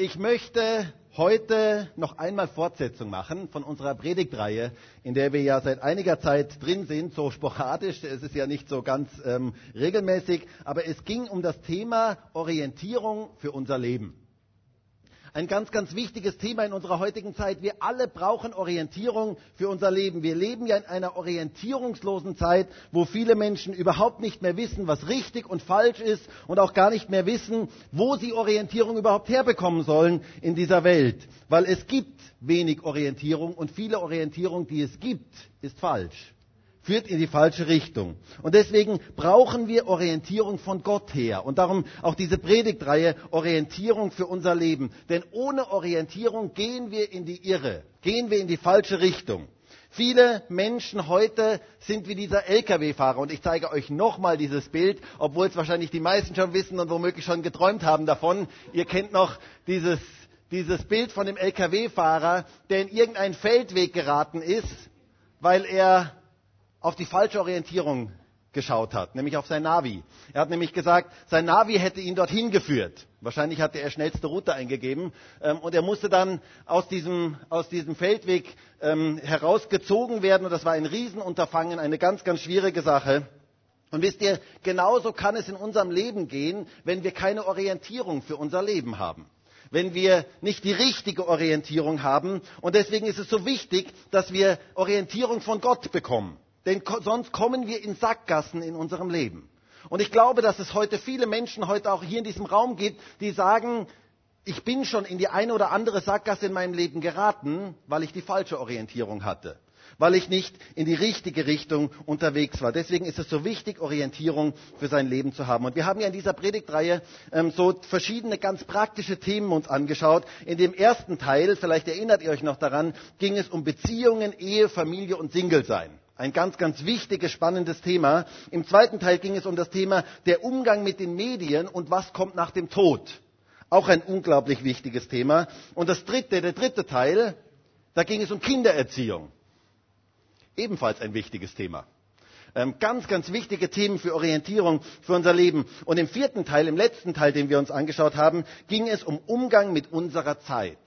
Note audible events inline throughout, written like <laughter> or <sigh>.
Ich möchte heute noch einmal Fortsetzung machen von unserer Predigtreihe, in der wir ja seit einiger Zeit drin sind, so sporadisch, es ist ja nicht so ganz ähm, regelmäßig, aber es ging um das Thema Orientierung für unser Leben. Ein ganz, ganz wichtiges Thema in unserer heutigen Zeit. Wir alle brauchen Orientierung für unser Leben. Wir leben ja in einer orientierungslosen Zeit, wo viele Menschen überhaupt nicht mehr wissen, was richtig und falsch ist und auch gar nicht mehr wissen, wo sie Orientierung überhaupt herbekommen sollen in dieser Welt. Weil es gibt wenig Orientierung und viele Orientierung, die es gibt, ist falsch führt in die falsche Richtung. Und deswegen brauchen wir Orientierung von Gott her. Und darum auch diese Predigtreihe Orientierung für unser Leben. Denn ohne Orientierung gehen wir in die Irre, gehen wir in die falsche Richtung. Viele Menschen heute sind wie dieser Lkw-Fahrer. Und ich zeige euch nochmal dieses Bild, obwohl es wahrscheinlich die meisten schon wissen und womöglich schon geträumt haben davon. Ihr kennt noch dieses, dieses Bild von dem Lkw-Fahrer, der in irgendeinen Feldweg geraten ist, weil er auf die falsche Orientierung geschaut hat, nämlich auf sein Navi. Er hat nämlich gesagt, sein Navi hätte ihn dorthin geführt. Wahrscheinlich hatte er schnellste Route eingegeben ähm, und er musste dann aus diesem, aus diesem Feldweg ähm, herausgezogen werden und das war ein Riesenunterfangen, eine ganz, ganz schwierige Sache. Und wisst ihr, genauso kann es in unserem Leben gehen, wenn wir keine Orientierung für unser Leben haben wenn wir nicht die richtige Orientierung haben. Und deswegen ist es so wichtig, dass wir Orientierung von Gott bekommen. Denn sonst kommen wir in Sackgassen in unserem Leben. Und ich glaube, dass es heute viele Menschen heute auch hier in diesem Raum gibt, die sagen, ich bin schon in die eine oder andere Sackgasse in meinem Leben geraten, weil ich die falsche Orientierung hatte, weil ich nicht in die richtige Richtung unterwegs war. Deswegen ist es so wichtig, Orientierung für sein Leben zu haben. Und wir haben ja in dieser Predigtreihe ähm, so verschiedene ganz praktische Themen uns angeschaut. In dem ersten Teil, vielleicht erinnert ihr euch noch daran, ging es um Beziehungen, Ehe, Familie und Single-Sein. Ein ganz, ganz wichtiges, spannendes Thema. Im zweiten Teil ging es um das Thema der Umgang mit den Medien und was kommt nach dem Tod. Auch ein unglaublich wichtiges Thema. Und das dritte, der dritte Teil, da ging es um Kindererziehung. Ebenfalls ein wichtiges Thema. Ähm, ganz, ganz wichtige Themen für Orientierung für unser Leben. Und im vierten Teil, im letzten Teil, den wir uns angeschaut haben, ging es um Umgang mit unserer Zeit.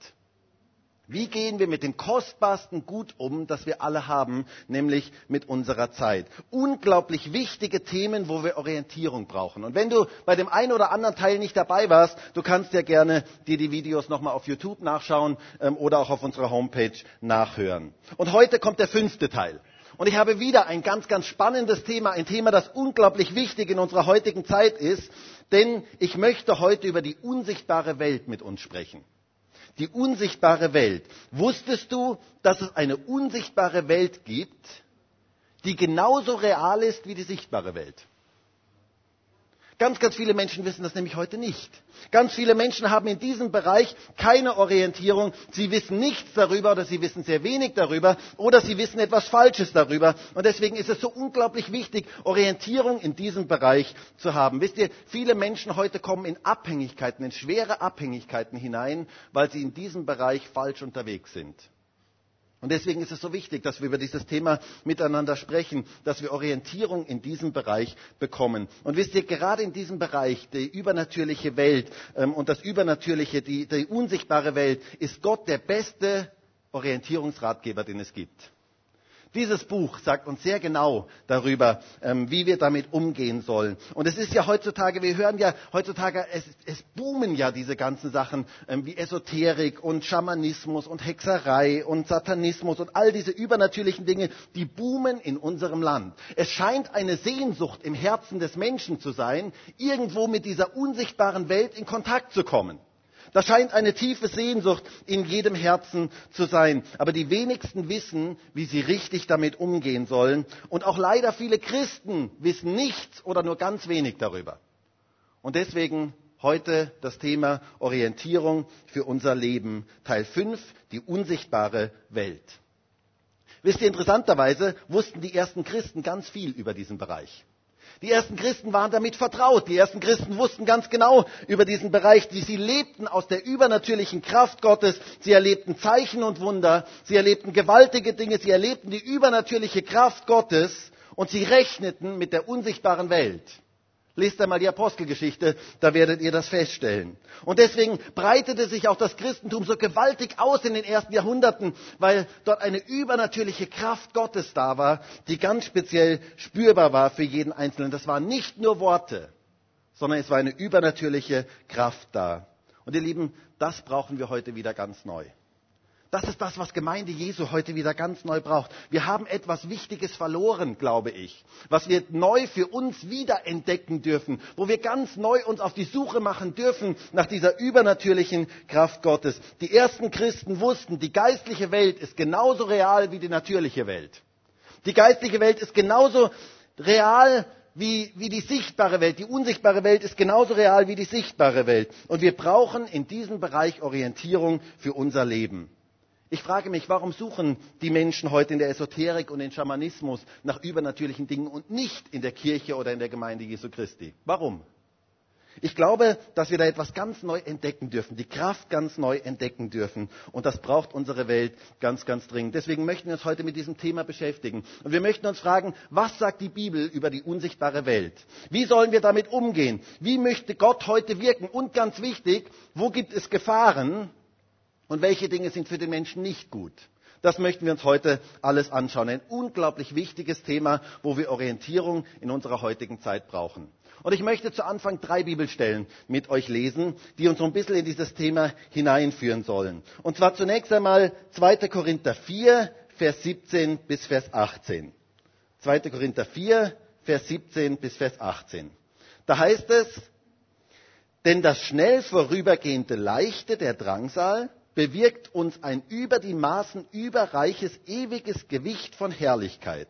Wie gehen wir mit dem kostbarsten Gut um, das wir alle haben, nämlich mit unserer Zeit? Unglaublich wichtige Themen, wo wir Orientierung brauchen. Und wenn du bei dem einen oder anderen Teil nicht dabei warst, du kannst ja gerne dir die Videos nochmal auf YouTube nachschauen ähm, oder auch auf unserer Homepage nachhören. Und heute kommt der fünfte Teil. Und ich habe wieder ein ganz, ganz spannendes Thema, ein Thema, das unglaublich wichtig in unserer heutigen Zeit ist, denn ich möchte heute über die unsichtbare Welt mit uns sprechen die unsichtbare Welt. Wusstest du, dass es eine unsichtbare Welt gibt, die genauso real ist wie die sichtbare Welt? Ganz, ganz viele Menschen wissen das nämlich heute nicht. Ganz viele Menschen haben in diesem Bereich keine Orientierung. Sie wissen nichts darüber oder sie wissen sehr wenig darüber oder sie wissen etwas Falsches darüber. Und deswegen ist es so unglaublich wichtig, Orientierung in diesem Bereich zu haben. Wisst ihr, viele Menschen heute kommen in Abhängigkeiten, in schwere Abhängigkeiten hinein, weil sie in diesem Bereich falsch unterwegs sind. Und deswegen ist es so wichtig, dass wir über dieses Thema miteinander sprechen, dass wir Orientierung in diesem Bereich bekommen. Und wisst ihr, gerade in diesem Bereich, die übernatürliche Welt ähm, und das Übernatürliche, die, die unsichtbare Welt, ist Gott der beste Orientierungsratgeber, den es gibt. Dieses Buch sagt uns sehr genau darüber, ähm, wie wir damit umgehen sollen. Und es ist ja heutzutage, wir hören ja heutzutage, es, es boomen ja diese ganzen Sachen ähm, wie Esoterik und Schamanismus und Hexerei und Satanismus und all diese übernatürlichen Dinge, die boomen in unserem Land. Es scheint eine Sehnsucht im Herzen des Menschen zu sein, irgendwo mit dieser unsichtbaren Welt in Kontakt zu kommen. Da scheint eine tiefe Sehnsucht in jedem Herzen zu sein. Aber die wenigsten wissen, wie sie richtig damit umgehen sollen. Und auch leider viele Christen wissen nichts oder nur ganz wenig darüber. Und deswegen heute das Thema Orientierung für unser Leben. Teil 5, die unsichtbare Welt. Wisst ihr, interessanterweise wussten die ersten Christen ganz viel über diesen Bereich. Die ersten Christen waren damit vertraut. Die ersten Christen wussten ganz genau über diesen Bereich. Die, sie lebten aus der übernatürlichen Kraft Gottes. Sie erlebten Zeichen und Wunder. Sie erlebten gewaltige Dinge. Sie erlebten die übernatürliche Kraft Gottes. Und sie rechneten mit der unsichtbaren Welt. Lest einmal die Apostelgeschichte, da werdet ihr das feststellen. Und deswegen breitete sich auch das Christentum so gewaltig aus in den ersten Jahrhunderten, weil dort eine übernatürliche Kraft Gottes da war, die ganz speziell spürbar war für jeden Einzelnen. Das waren nicht nur Worte, sondern es war eine übernatürliche Kraft da. Und ihr Lieben, das brauchen wir heute wieder ganz neu. Das ist das, was Gemeinde Jesu heute wieder ganz neu braucht. Wir haben etwas Wichtiges verloren, glaube ich, was wir neu für uns wiederentdecken dürfen, wo wir ganz neu uns auf die Suche machen dürfen nach dieser übernatürlichen Kraft Gottes. Die ersten Christen wussten, die geistliche Welt ist genauso real wie die natürliche Welt. Die geistliche Welt ist genauso real wie, wie die sichtbare Welt. Die unsichtbare Welt ist genauso real wie die sichtbare Welt. Und wir brauchen in diesem Bereich Orientierung für unser Leben. Ich frage mich, warum suchen die Menschen heute in der Esoterik und im Schamanismus nach übernatürlichen Dingen und nicht in der Kirche oder in der Gemeinde Jesu Christi? Warum? Ich glaube, dass wir da etwas ganz neu entdecken dürfen, die Kraft ganz neu entdecken dürfen. Und das braucht unsere Welt ganz, ganz dringend. Deswegen möchten wir uns heute mit diesem Thema beschäftigen. Und wir möchten uns fragen, was sagt die Bibel über die unsichtbare Welt? Wie sollen wir damit umgehen? Wie möchte Gott heute wirken? Und ganz wichtig, wo gibt es Gefahren? Und welche Dinge sind für den Menschen nicht gut. Das möchten wir uns heute alles anschauen. Ein unglaublich wichtiges Thema, wo wir Orientierung in unserer heutigen Zeit brauchen. Und ich möchte zu Anfang drei Bibelstellen mit euch lesen, die uns so ein bisschen in dieses Thema hineinführen sollen. Und zwar zunächst einmal 2. Korinther 4, Vers 17 bis Vers 18. 2. Korinther 4, Vers 17 bis Vers 18. Da heißt es, denn das schnell vorübergehende Leichte der Drangsal bewirkt uns ein über die Maßen überreiches, ewiges Gewicht von Herrlichkeit.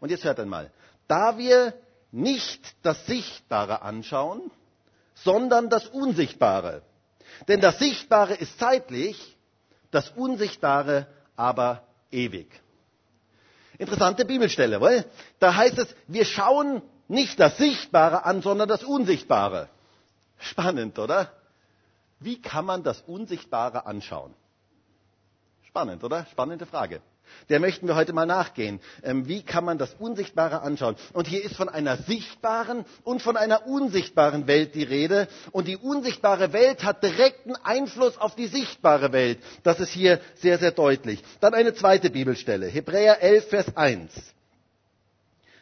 Und jetzt hört einmal, da wir nicht das Sichtbare anschauen, sondern das Unsichtbare. Denn das Sichtbare ist zeitlich, das Unsichtbare aber ewig. Interessante Bibelstelle, weil da heißt es, wir schauen nicht das Sichtbare an, sondern das Unsichtbare. Spannend, oder? Wie kann man das Unsichtbare anschauen? Spannend, oder? Spannende Frage. Der möchten wir heute mal nachgehen. Ähm, wie kann man das Unsichtbare anschauen? Und hier ist von einer sichtbaren und von einer unsichtbaren Welt die Rede. Und die unsichtbare Welt hat direkten Einfluss auf die sichtbare Welt. Das ist hier sehr, sehr deutlich. Dann eine zweite Bibelstelle. Hebräer 11, Vers 1.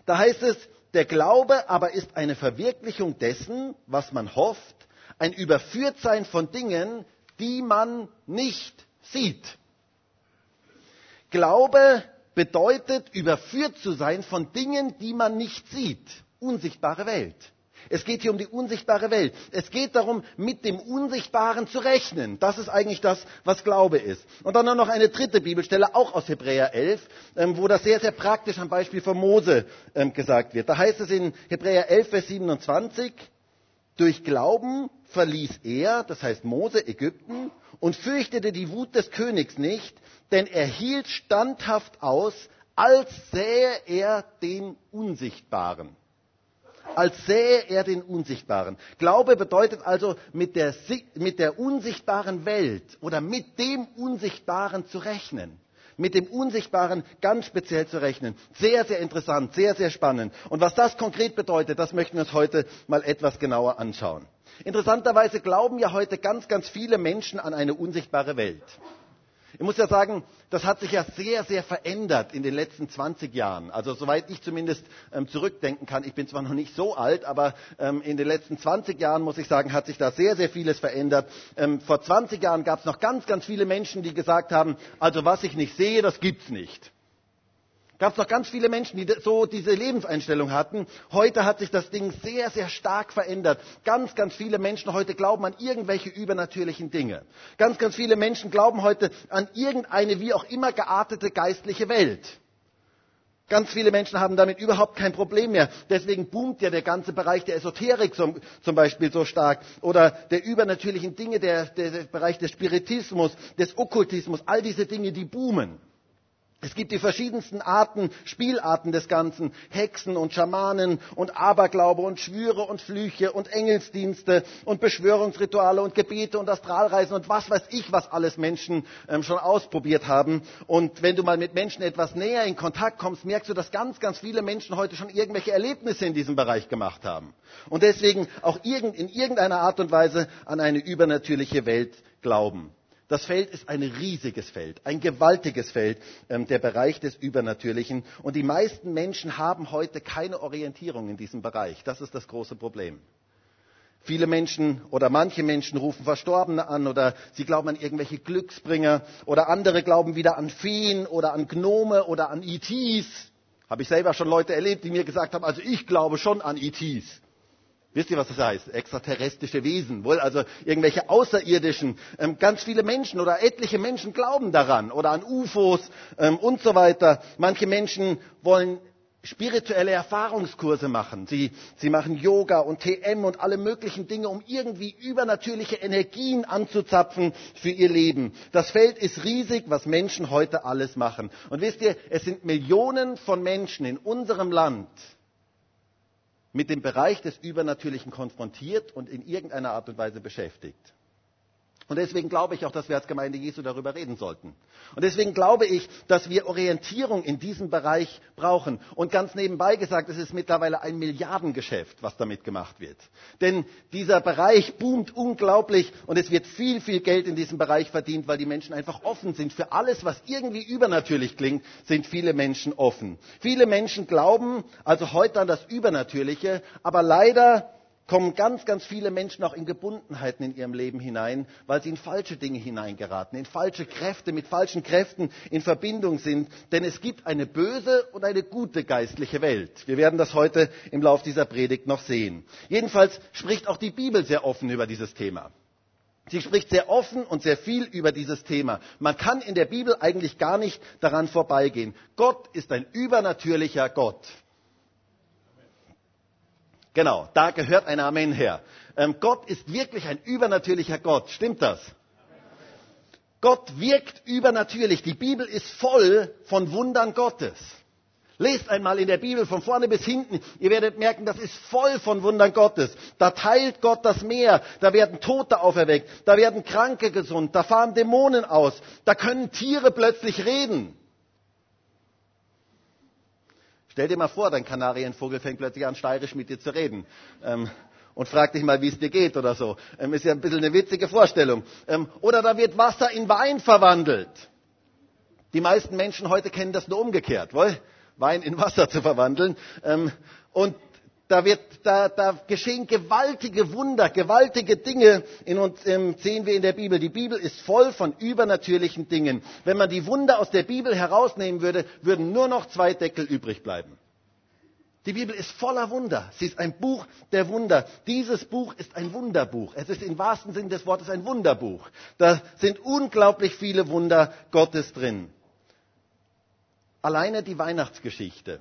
Da heißt es, der Glaube aber ist eine Verwirklichung dessen, was man hofft ein Überführtsein von Dingen, die man nicht sieht. Glaube bedeutet, überführt zu sein von Dingen, die man nicht sieht. Unsichtbare Welt. Es geht hier um die unsichtbare Welt. Es geht darum, mit dem Unsichtbaren zu rechnen. Das ist eigentlich das, was Glaube ist. Und dann noch eine dritte Bibelstelle, auch aus Hebräer 11, ähm, wo das sehr, sehr praktisch am Beispiel von Mose ähm, gesagt wird. Da heißt es in Hebräer 11, Vers 27, durch Glauben verließ er, das heißt Mose, Ägypten und fürchtete die Wut des Königs nicht, denn er hielt standhaft aus, als sähe er den Unsichtbaren. Als sähe er den Unsichtbaren. Glaube bedeutet also, mit der, mit der unsichtbaren Welt oder mit dem Unsichtbaren zu rechnen mit dem Unsichtbaren ganz speziell zu rechnen. Sehr, sehr interessant, sehr, sehr spannend. Und was das konkret bedeutet, das möchten wir uns heute mal etwas genauer anschauen. Interessanterweise glauben ja heute ganz, ganz viele Menschen an eine unsichtbare Welt. Ich muss ja sagen, das hat sich ja sehr, sehr verändert in den letzten 20 Jahren. Also soweit ich zumindest ähm, zurückdenken kann, ich bin zwar noch nicht so alt, aber ähm, in den letzten 20 Jahren, muss ich sagen, hat sich da sehr, sehr vieles verändert. Ähm, vor 20 Jahren gab es noch ganz, ganz viele Menschen, die gesagt haben, also was ich nicht sehe, das gibt's nicht gab es noch ganz viele Menschen, die so diese Lebenseinstellung hatten. Heute hat sich das Ding sehr, sehr stark verändert. Ganz, ganz viele Menschen heute glauben an irgendwelche übernatürlichen Dinge. Ganz, ganz viele Menschen glauben heute an irgendeine wie auch immer geartete geistliche Welt. Ganz viele Menschen haben damit überhaupt kein Problem mehr. Deswegen boomt ja der ganze Bereich der Esoterik zum, zum Beispiel so stark oder der übernatürlichen Dinge, der, der, der Bereich des Spiritismus, des Okkultismus, all diese Dinge, die boomen. Es gibt die verschiedensten Arten, Spielarten des Ganzen, Hexen und Schamanen und Aberglaube und Schwüre und Flüche und Engelsdienste und Beschwörungsrituale und Gebete und Astralreisen und was weiß ich, was alles Menschen ähm, schon ausprobiert haben. Und wenn du mal mit Menschen etwas näher in Kontakt kommst, merkst du, dass ganz, ganz viele Menschen heute schon irgendwelche Erlebnisse in diesem Bereich gemacht haben. Und deswegen auch in irgendeiner Art und Weise an eine übernatürliche Welt glauben. Das Feld ist ein riesiges Feld, ein gewaltiges Feld, ähm, der Bereich des Übernatürlichen. Und die meisten Menschen haben heute keine Orientierung in diesem Bereich. Das ist das große Problem. Viele Menschen oder manche Menschen rufen Verstorbene an oder sie glauben an irgendwelche Glücksbringer oder andere glauben wieder an Feen oder an Gnome oder an ETs. Habe ich selber schon Leute erlebt, die mir gesagt haben, also ich glaube schon an ETs. Wisst ihr, was das heißt? Extraterrestrische Wesen, wohl also irgendwelche Außerirdischen. Ähm, ganz viele Menschen oder etliche Menschen glauben daran oder an UFOs ähm, und so weiter. Manche Menschen wollen spirituelle Erfahrungskurse machen. Sie, sie machen Yoga und TM und alle möglichen Dinge, um irgendwie übernatürliche Energien anzuzapfen für ihr Leben. Das Feld ist riesig, was Menschen heute alles machen. Und wisst ihr, es sind Millionen von Menschen in unserem Land, mit dem Bereich des Übernatürlichen konfrontiert und in irgendeiner Art und Weise beschäftigt. Und deswegen glaube ich auch, dass wir als Gemeinde Jesu darüber reden sollten. Und deswegen glaube ich, dass wir Orientierung in diesem Bereich brauchen. Und ganz nebenbei gesagt, es ist mittlerweile ein Milliardengeschäft, was damit gemacht wird. Denn dieser Bereich boomt unglaublich und es wird viel, viel Geld in diesem Bereich verdient, weil die Menschen einfach offen sind. Für alles, was irgendwie übernatürlich klingt, sind viele Menschen offen. Viele Menschen glauben also heute an das Übernatürliche, aber leider kommen ganz, ganz viele Menschen auch in Gebundenheiten in ihrem Leben hinein, weil sie in falsche Dinge hineingeraten, in falsche Kräfte, mit falschen Kräften in Verbindung sind. Denn es gibt eine böse und eine gute geistliche Welt. Wir werden das heute im Laufe dieser Predigt noch sehen. Jedenfalls spricht auch die Bibel sehr offen über dieses Thema. Sie spricht sehr offen und sehr viel über dieses Thema. Man kann in der Bibel eigentlich gar nicht daran vorbeigehen. Gott ist ein übernatürlicher Gott. Genau, da gehört ein Amen her. Ähm, Gott ist wirklich ein übernatürlicher Gott. Stimmt das? Gott wirkt übernatürlich. Die Bibel ist voll von Wundern Gottes. Lest einmal in der Bibel von vorne bis hinten. Ihr werdet merken, das ist voll von Wundern Gottes. Da teilt Gott das Meer. Da werden Tote auferweckt. Da werden Kranke gesund. Da fahren Dämonen aus. Da können Tiere plötzlich reden. Stell dir mal vor, dein Kanarienvogel fängt plötzlich an, steirisch mit dir zu reden. Ähm, und fragt dich mal, wie es dir geht oder so. Ähm, ist ja ein bisschen eine witzige Vorstellung. Ähm, oder da wird Wasser in Wein verwandelt. Die meisten Menschen heute kennen das nur umgekehrt, wohl? Wein in Wasser zu verwandeln. Ähm, und da, wird, da, da geschehen gewaltige Wunder, gewaltige Dinge in uns, ähm, sehen wir in der Bibel. Die Bibel ist voll von übernatürlichen Dingen. Wenn man die Wunder aus der Bibel herausnehmen würde, würden nur noch zwei Deckel übrig bleiben. Die Bibel ist voller Wunder. Sie ist ein Buch der Wunder. Dieses Buch ist ein Wunderbuch. Es ist im wahrsten Sinne des Wortes ein Wunderbuch. Da sind unglaublich viele Wunder Gottes drin. Alleine die Weihnachtsgeschichte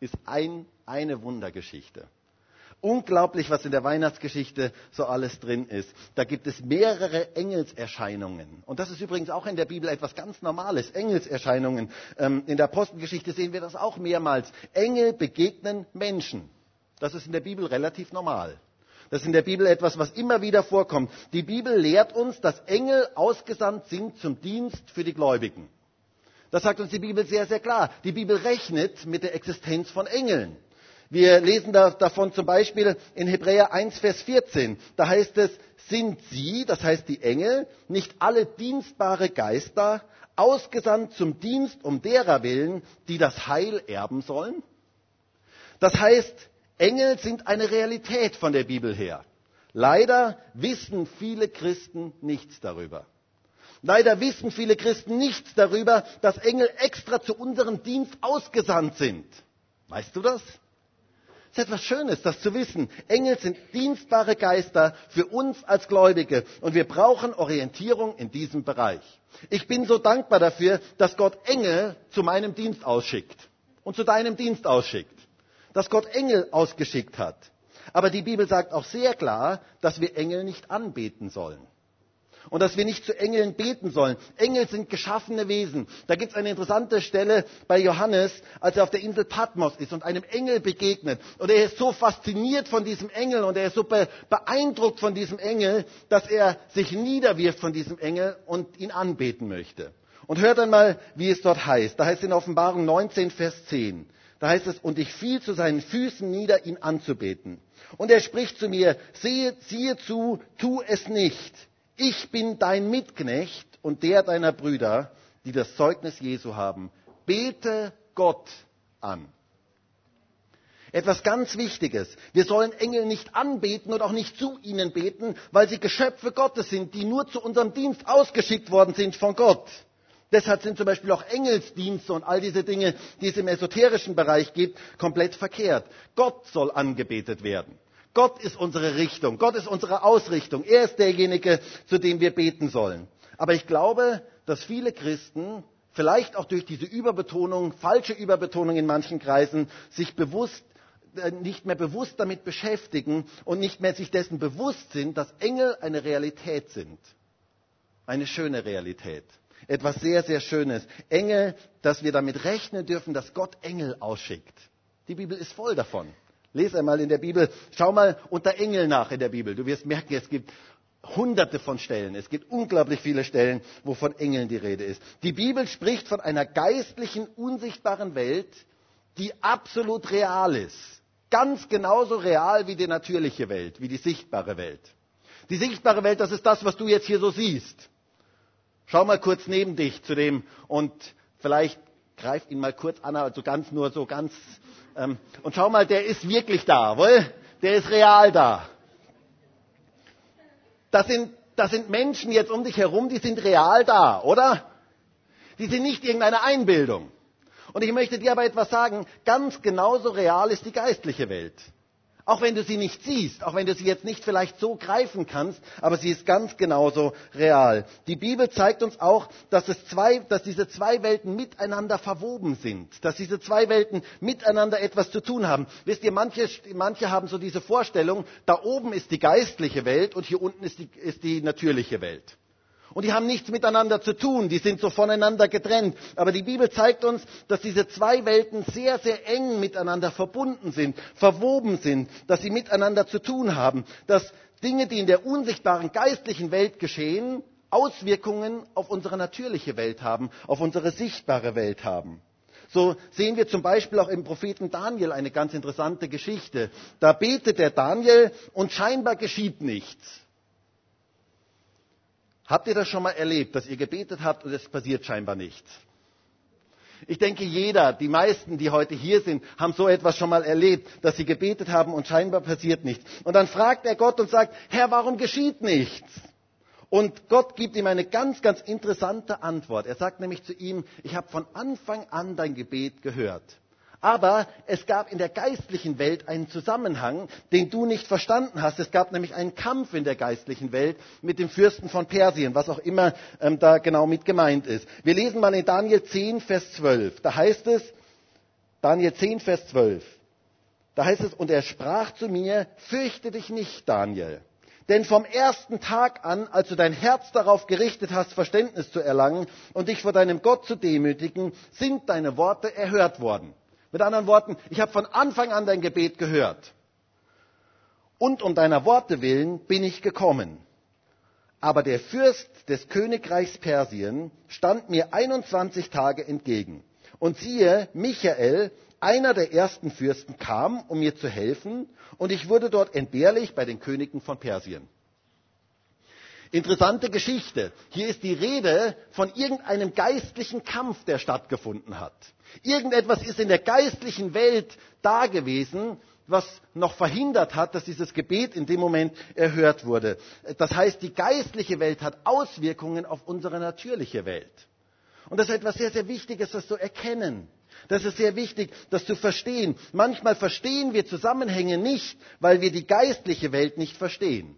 ist ein, eine Wundergeschichte. Unglaublich, was in der Weihnachtsgeschichte so alles drin ist. Da gibt es mehrere Engelserscheinungen. Und das ist übrigens auch in der Bibel etwas ganz Normales. Engelserscheinungen. Ähm, in der Apostelgeschichte sehen wir das auch mehrmals. Engel begegnen Menschen. Das ist in der Bibel relativ normal. Das ist in der Bibel etwas, was immer wieder vorkommt. Die Bibel lehrt uns, dass Engel ausgesandt sind zum Dienst für die Gläubigen. Das sagt uns die Bibel sehr, sehr klar. Die Bibel rechnet mit der Existenz von Engeln. Wir lesen da, davon zum Beispiel in Hebräer 1, Vers 14. Da heißt es, sind sie, das heißt die Engel, nicht alle dienstbare Geister, ausgesandt zum Dienst um derer willen, die das Heil erben sollen? Das heißt, Engel sind eine Realität von der Bibel her. Leider wissen viele Christen nichts darüber. Leider wissen viele Christen nichts darüber, dass Engel extra zu unserem Dienst ausgesandt sind. Weißt du das? Es ist etwas Schönes, das zu wissen. Engel sind dienstbare Geister für uns als Gläubige und wir brauchen Orientierung in diesem Bereich. Ich bin so dankbar dafür, dass Gott Engel zu meinem Dienst ausschickt und zu deinem Dienst ausschickt. Dass Gott Engel ausgeschickt hat. Aber die Bibel sagt auch sehr klar, dass wir Engel nicht anbeten sollen. Und dass wir nicht zu Engeln beten sollen. Engel sind geschaffene Wesen. Da gibt es eine interessante Stelle bei Johannes, als er auf der Insel Patmos ist und einem Engel begegnet. Und er ist so fasziniert von diesem Engel und er ist so beeindruckt von diesem Engel, dass er sich niederwirft von diesem Engel und ihn anbeten möchte. Und hört einmal, wie es dort heißt. Da heißt es in Offenbarung 19, Vers 10. Da heißt es, und ich fiel zu seinen Füßen nieder, ihn anzubeten. Und er spricht zu mir, siehe, siehe zu, tu es nicht. Ich bin dein Mitknecht und der deiner Brüder, die das Zeugnis Jesu haben. Bete Gott an. Etwas ganz Wichtiges. Wir sollen Engel nicht anbeten und auch nicht zu ihnen beten, weil sie Geschöpfe Gottes sind, die nur zu unserem Dienst ausgeschickt worden sind von Gott. Deshalb sind zum Beispiel auch Engelsdienste und all diese Dinge, die es im esoterischen Bereich gibt, komplett verkehrt. Gott soll angebetet werden. Gott ist unsere Richtung. Gott ist unsere Ausrichtung. Er ist derjenige, zu dem wir beten sollen. Aber ich glaube, dass viele Christen, vielleicht auch durch diese Überbetonung, falsche Überbetonung in manchen Kreisen, sich bewusst äh, nicht mehr bewusst damit beschäftigen und nicht mehr sich dessen bewusst sind, dass Engel eine Realität sind. Eine schöne Realität etwas sehr, sehr Schönes. Engel, dass wir damit rechnen dürfen, dass Gott Engel ausschickt. Die Bibel ist voll davon. Lies einmal in der Bibel, schau mal unter Engel nach in der Bibel. Du wirst merken, es gibt hunderte von Stellen. Es gibt unglaublich viele Stellen, wo von Engeln die Rede ist. Die Bibel spricht von einer geistlichen, unsichtbaren Welt, die absolut real ist. Ganz genauso real wie die natürliche Welt, wie die sichtbare Welt. Die sichtbare Welt, das ist das, was du jetzt hier so siehst. Schau mal kurz neben dich zu dem und vielleicht greif ihn mal kurz an, also ganz nur so ganz. Ähm, und schau mal, der ist wirklich da, wohl? Der ist real da. Das sind, das sind Menschen jetzt um dich herum, die sind real da, oder? Die sind nicht irgendeine Einbildung. Und ich möchte dir aber etwas sagen, ganz genauso real ist die geistliche Welt. Auch wenn du sie nicht siehst, auch wenn du sie jetzt nicht vielleicht so greifen kannst, aber sie ist ganz genauso real. Die Bibel zeigt uns auch, dass, es zwei, dass diese zwei Welten miteinander verwoben sind, dass diese zwei Welten miteinander etwas zu tun haben. Wisst ihr, manche, manche haben so diese Vorstellung, da oben ist die geistliche Welt und hier unten ist die, ist die natürliche Welt. Und die haben nichts miteinander zu tun, die sind so voneinander getrennt. Aber die Bibel zeigt uns, dass diese zwei Welten sehr, sehr eng miteinander verbunden sind, verwoben sind, dass sie miteinander zu tun haben, dass Dinge, die in der unsichtbaren geistlichen Welt geschehen, Auswirkungen auf unsere natürliche Welt haben, auf unsere sichtbare Welt haben. So sehen wir zum Beispiel auch im Propheten Daniel eine ganz interessante Geschichte. Da betet der Daniel und scheinbar geschieht nichts. Habt ihr das schon mal erlebt, dass ihr gebetet habt und es passiert scheinbar nichts? Ich denke, jeder, die meisten, die heute hier sind, haben so etwas schon mal erlebt, dass sie gebetet haben und scheinbar passiert nichts. Und dann fragt er Gott und sagt, Herr, warum geschieht nichts? Und Gott gibt ihm eine ganz, ganz interessante Antwort. Er sagt nämlich zu ihm, ich habe von Anfang an dein Gebet gehört. Aber es gab in der geistlichen Welt einen Zusammenhang, den du nicht verstanden hast. Es gab nämlich einen Kampf in der geistlichen Welt mit dem Fürsten von Persien, was auch immer ähm, da genau mit gemeint ist. Wir lesen mal in Daniel 10, Vers 12. Da heißt es, Daniel 10, Vers 12. Da heißt es, und er sprach zu mir, fürchte dich nicht, Daniel. Denn vom ersten Tag an, als du dein Herz darauf gerichtet hast, Verständnis zu erlangen und dich vor deinem Gott zu demütigen, sind deine Worte erhört worden. Mit anderen Worten, ich habe von Anfang an dein Gebet gehört. Und um deiner Worte willen bin ich gekommen. Aber der Fürst des Königreichs Persien stand mir 21 Tage entgegen. Und siehe, Michael, einer der ersten Fürsten, kam, um mir zu helfen, und ich wurde dort entbehrlich bei den Königen von Persien. Interessante Geschichte. Hier ist die Rede von irgendeinem geistlichen Kampf, der stattgefunden hat. Irgendetwas ist in der geistlichen Welt da gewesen, was noch verhindert hat, dass dieses Gebet in dem Moment erhört wurde. Das heißt, die geistliche Welt hat Auswirkungen auf unsere natürliche Welt. Und das ist etwas sehr, sehr Wichtiges, das zu erkennen. Das ist sehr wichtig, das zu verstehen. Manchmal verstehen wir Zusammenhänge nicht, weil wir die geistliche Welt nicht verstehen.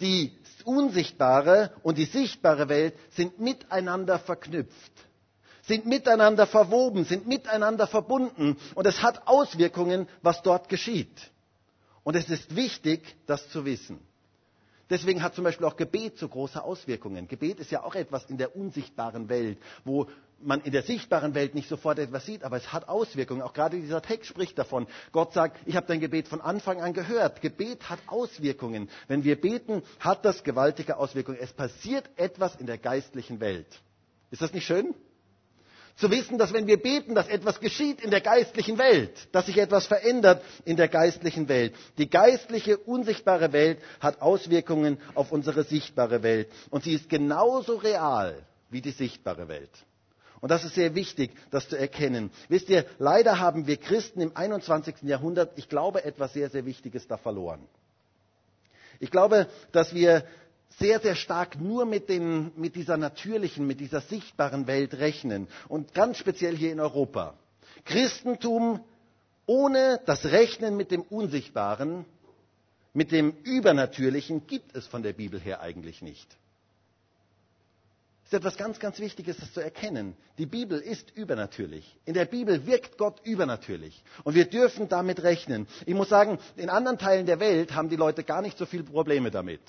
Die unsichtbare und die sichtbare Welt sind miteinander verknüpft, sind miteinander verwoben, sind miteinander verbunden und es hat Auswirkungen, was dort geschieht. Und es ist wichtig, das zu wissen. Deswegen hat zum Beispiel auch Gebet so große Auswirkungen. Gebet ist ja auch etwas in der unsichtbaren Welt, wo man in der sichtbaren Welt nicht sofort etwas sieht, aber es hat Auswirkungen. Auch gerade dieser Text spricht davon. Gott sagt, ich habe dein Gebet von Anfang an gehört. Gebet hat Auswirkungen. Wenn wir beten, hat das gewaltige Auswirkungen. Es passiert etwas in der geistlichen Welt. Ist das nicht schön? Zu wissen, dass wenn wir beten, dass etwas geschieht in der geistlichen Welt, dass sich etwas verändert in der geistlichen Welt. Die geistliche, unsichtbare Welt hat Auswirkungen auf unsere sichtbare Welt. Und sie ist genauso real wie die sichtbare Welt. Und das ist sehr wichtig, das zu erkennen. Wisst ihr, leider haben wir Christen im 21. Jahrhundert, ich glaube, etwas sehr, sehr Wichtiges da verloren. Ich glaube, dass wir sehr, sehr stark nur mit, den, mit dieser natürlichen, mit dieser sichtbaren Welt rechnen. Und ganz speziell hier in Europa. Christentum ohne das Rechnen mit dem Unsichtbaren, mit dem Übernatürlichen gibt es von der Bibel her eigentlich nicht. Ist etwas ganz, ganz Wichtiges, das zu erkennen. Die Bibel ist übernatürlich. In der Bibel wirkt Gott übernatürlich. Und wir dürfen damit rechnen. Ich muss sagen, in anderen Teilen der Welt haben die Leute gar nicht so viele Probleme damit.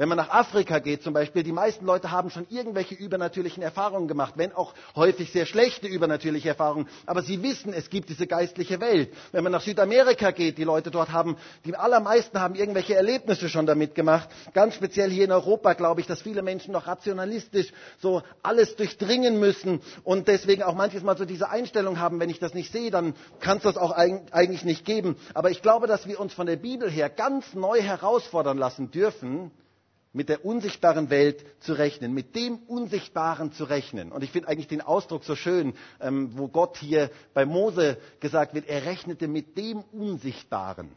Wenn man nach Afrika geht zum Beispiel, die meisten Leute haben schon irgendwelche übernatürlichen Erfahrungen gemacht, wenn auch häufig sehr schlechte übernatürliche Erfahrungen. Aber sie wissen, es gibt diese geistliche Welt. Wenn man nach Südamerika geht, die Leute dort haben, die allermeisten haben irgendwelche Erlebnisse schon damit gemacht. Ganz speziell hier in Europa glaube ich, dass viele Menschen noch rationalistisch so alles durchdringen müssen und deswegen auch manches Mal so diese Einstellung haben, wenn ich das nicht sehe, dann kann es das auch eigentlich nicht geben. Aber ich glaube, dass wir uns von der Bibel her ganz neu herausfordern lassen dürfen, mit der unsichtbaren Welt zu rechnen, mit dem Unsichtbaren zu rechnen. Und ich finde eigentlich den Ausdruck so schön, ähm, wo Gott hier bei Mose gesagt wird, er rechnete mit dem Unsichtbaren.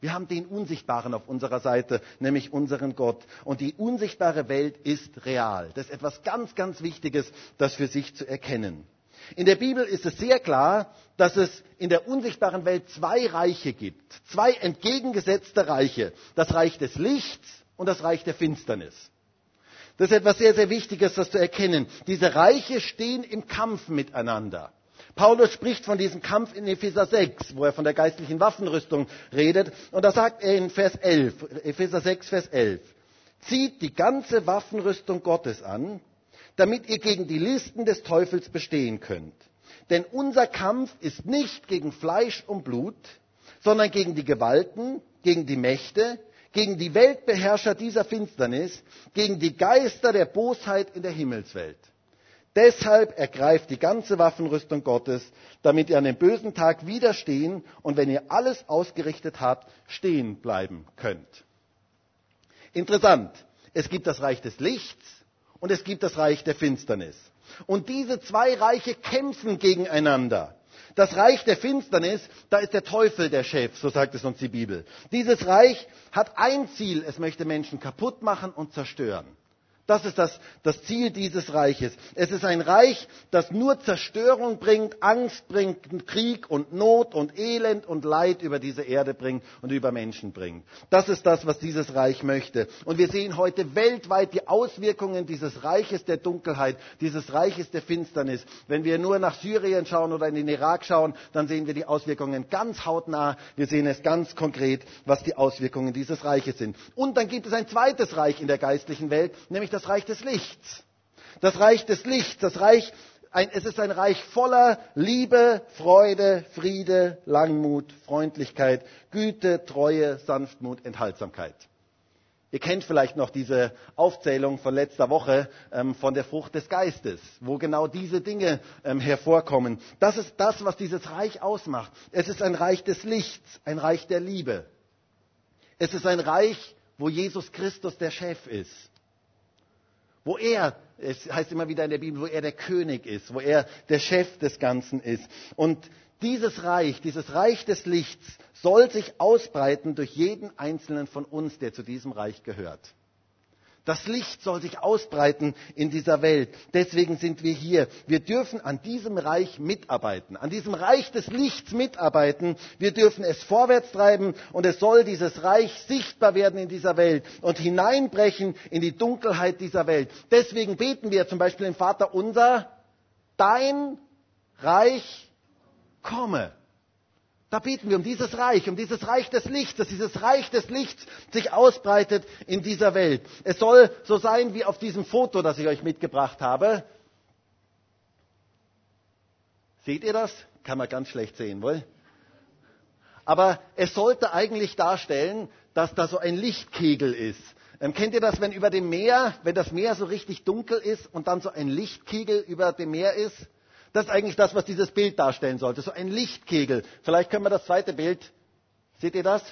Wir haben den Unsichtbaren auf unserer Seite, nämlich unseren Gott. Und die unsichtbare Welt ist real. Das ist etwas ganz, ganz Wichtiges, das für sich zu erkennen. In der Bibel ist es sehr klar, dass es in der unsichtbaren Welt zwei Reiche gibt. Zwei entgegengesetzte Reiche. Das Reich des Lichts und das Reich der Finsternis. Das ist etwas sehr, sehr Wichtiges, das zu erkennen. Diese Reiche stehen im Kampf miteinander. Paulus spricht von diesem Kampf in Epheser 6, wo er von der geistlichen Waffenrüstung redet. Und da sagt er in Vers 11, Epheser 6, Vers 11, zieht die ganze Waffenrüstung Gottes an, damit ihr gegen die Listen des Teufels bestehen könnt. Denn unser Kampf ist nicht gegen Fleisch und Blut, sondern gegen die Gewalten, gegen die Mächte, gegen die Weltbeherrscher dieser Finsternis, gegen die Geister der Bosheit in der Himmelswelt. Deshalb ergreift die ganze Waffenrüstung Gottes, damit ihr an dem bösen Tag widerstehen und wenn ihr alles ausgerichtet habt, stehen bleiben könnt. Interessant. Es gibt das Reich des Lichts und es gibt das Reich der Finsternis. Und diese zwei Reiche kämpfen gegeneinander. Das Reich der Finsternis, da ist der Teufel der Chef, so sagt es uns die Bibel. Dieses Reich hat ein Ziel, es möchte Menschen kaputt machen und zerstören. Das ist das, das, Ziel dieses Reiches. Es ist ein Reich, das nur Zerstörung bringt, Angst bringt, Krieg und Not und Elend und Leid über diese Erde bringt und über Menschen bringt. Das ist das, was dieses Reich möchte. Und wir sehen heute weltweit die Auswirkungen dieses Reiches der Dunkelheit, dieses Reiches der Finsternis. Wenn wir nur nach Syrien schauen oder in den Irak schauen, dann sehen wir die Auswirkungen ganz hautnah. Wir sehen es ganz konkret, was die Auswirkungen dieses Reiches sind. Und dann gibt es ein zweites Reich in der geistlichen Welt, nämlich das Reich des Lichts. Das Reich des Lichts, das Reich, ein, es ist ein Reich voller Liebe, Freude, Friede, Langmut, Freundlichkeit, Güte, Treue, Sanftmut, Enthaltsamkeit. Ihr kennt vielleicht noch diese Aufzählung von letzter Woche ähm, von der Frucht des Geistes, wo genau diese Dinge ähm, hervorkommen. Das ist das, was dieses Reich ausmacht. Es ist ein Reich des Lichts, ein Reich der Liebe. Es ist ein Reich, wo Jesus Christus der Chef ist wo er, es heißt immer wieder in der Bibel, wo er der König ist, wo er der Chef des Ganzen ist. Und dieses Reich, dieses Reich des Lichts soll sich ausbreiten durch jeden einzelnen von uns, der zu diesem Reich gehört. Das Licht soll sich ausbreiten in dieser Welt. Deswegen sind wir hier. Wir dürfen an diesem Reich mitarbeiten, an diesem Reich des Lichts mitarbeiten. Wir dürfen es vorwärts treiben und es soll dieses Reich sichtbar werden in dieser Welt und hineinbrechen in die Dunkelheit dieser Welt. Deswegen beten wir zum Beispiel im Vater unser, dein Reich komme. Da beten wir um dieses Reich, um dieses Reich des Lichts, dass dieses Reich des Lichts sich ausbreitet in dieser Welt. Es soll so sein wie auf diesem Foto, das ich euch mitgebracht habe. Seht ihr das? Kann man ganz schlecht sehen, wohl? Aber es sollte eigentlich darstellen, dass da so ein Lichtkegel ist. Ähm, kennt ihr das, wenn über dem Meer, wenn das Meer so richtig dunkel ist und dann so ein Lichtkegel über dem Meer ist? Das ist eigentlich das, was dieses Bild darstellen sollte. So ein Lichtkegel. Vielleicht können wir das zweite Bild. Seht ihr das?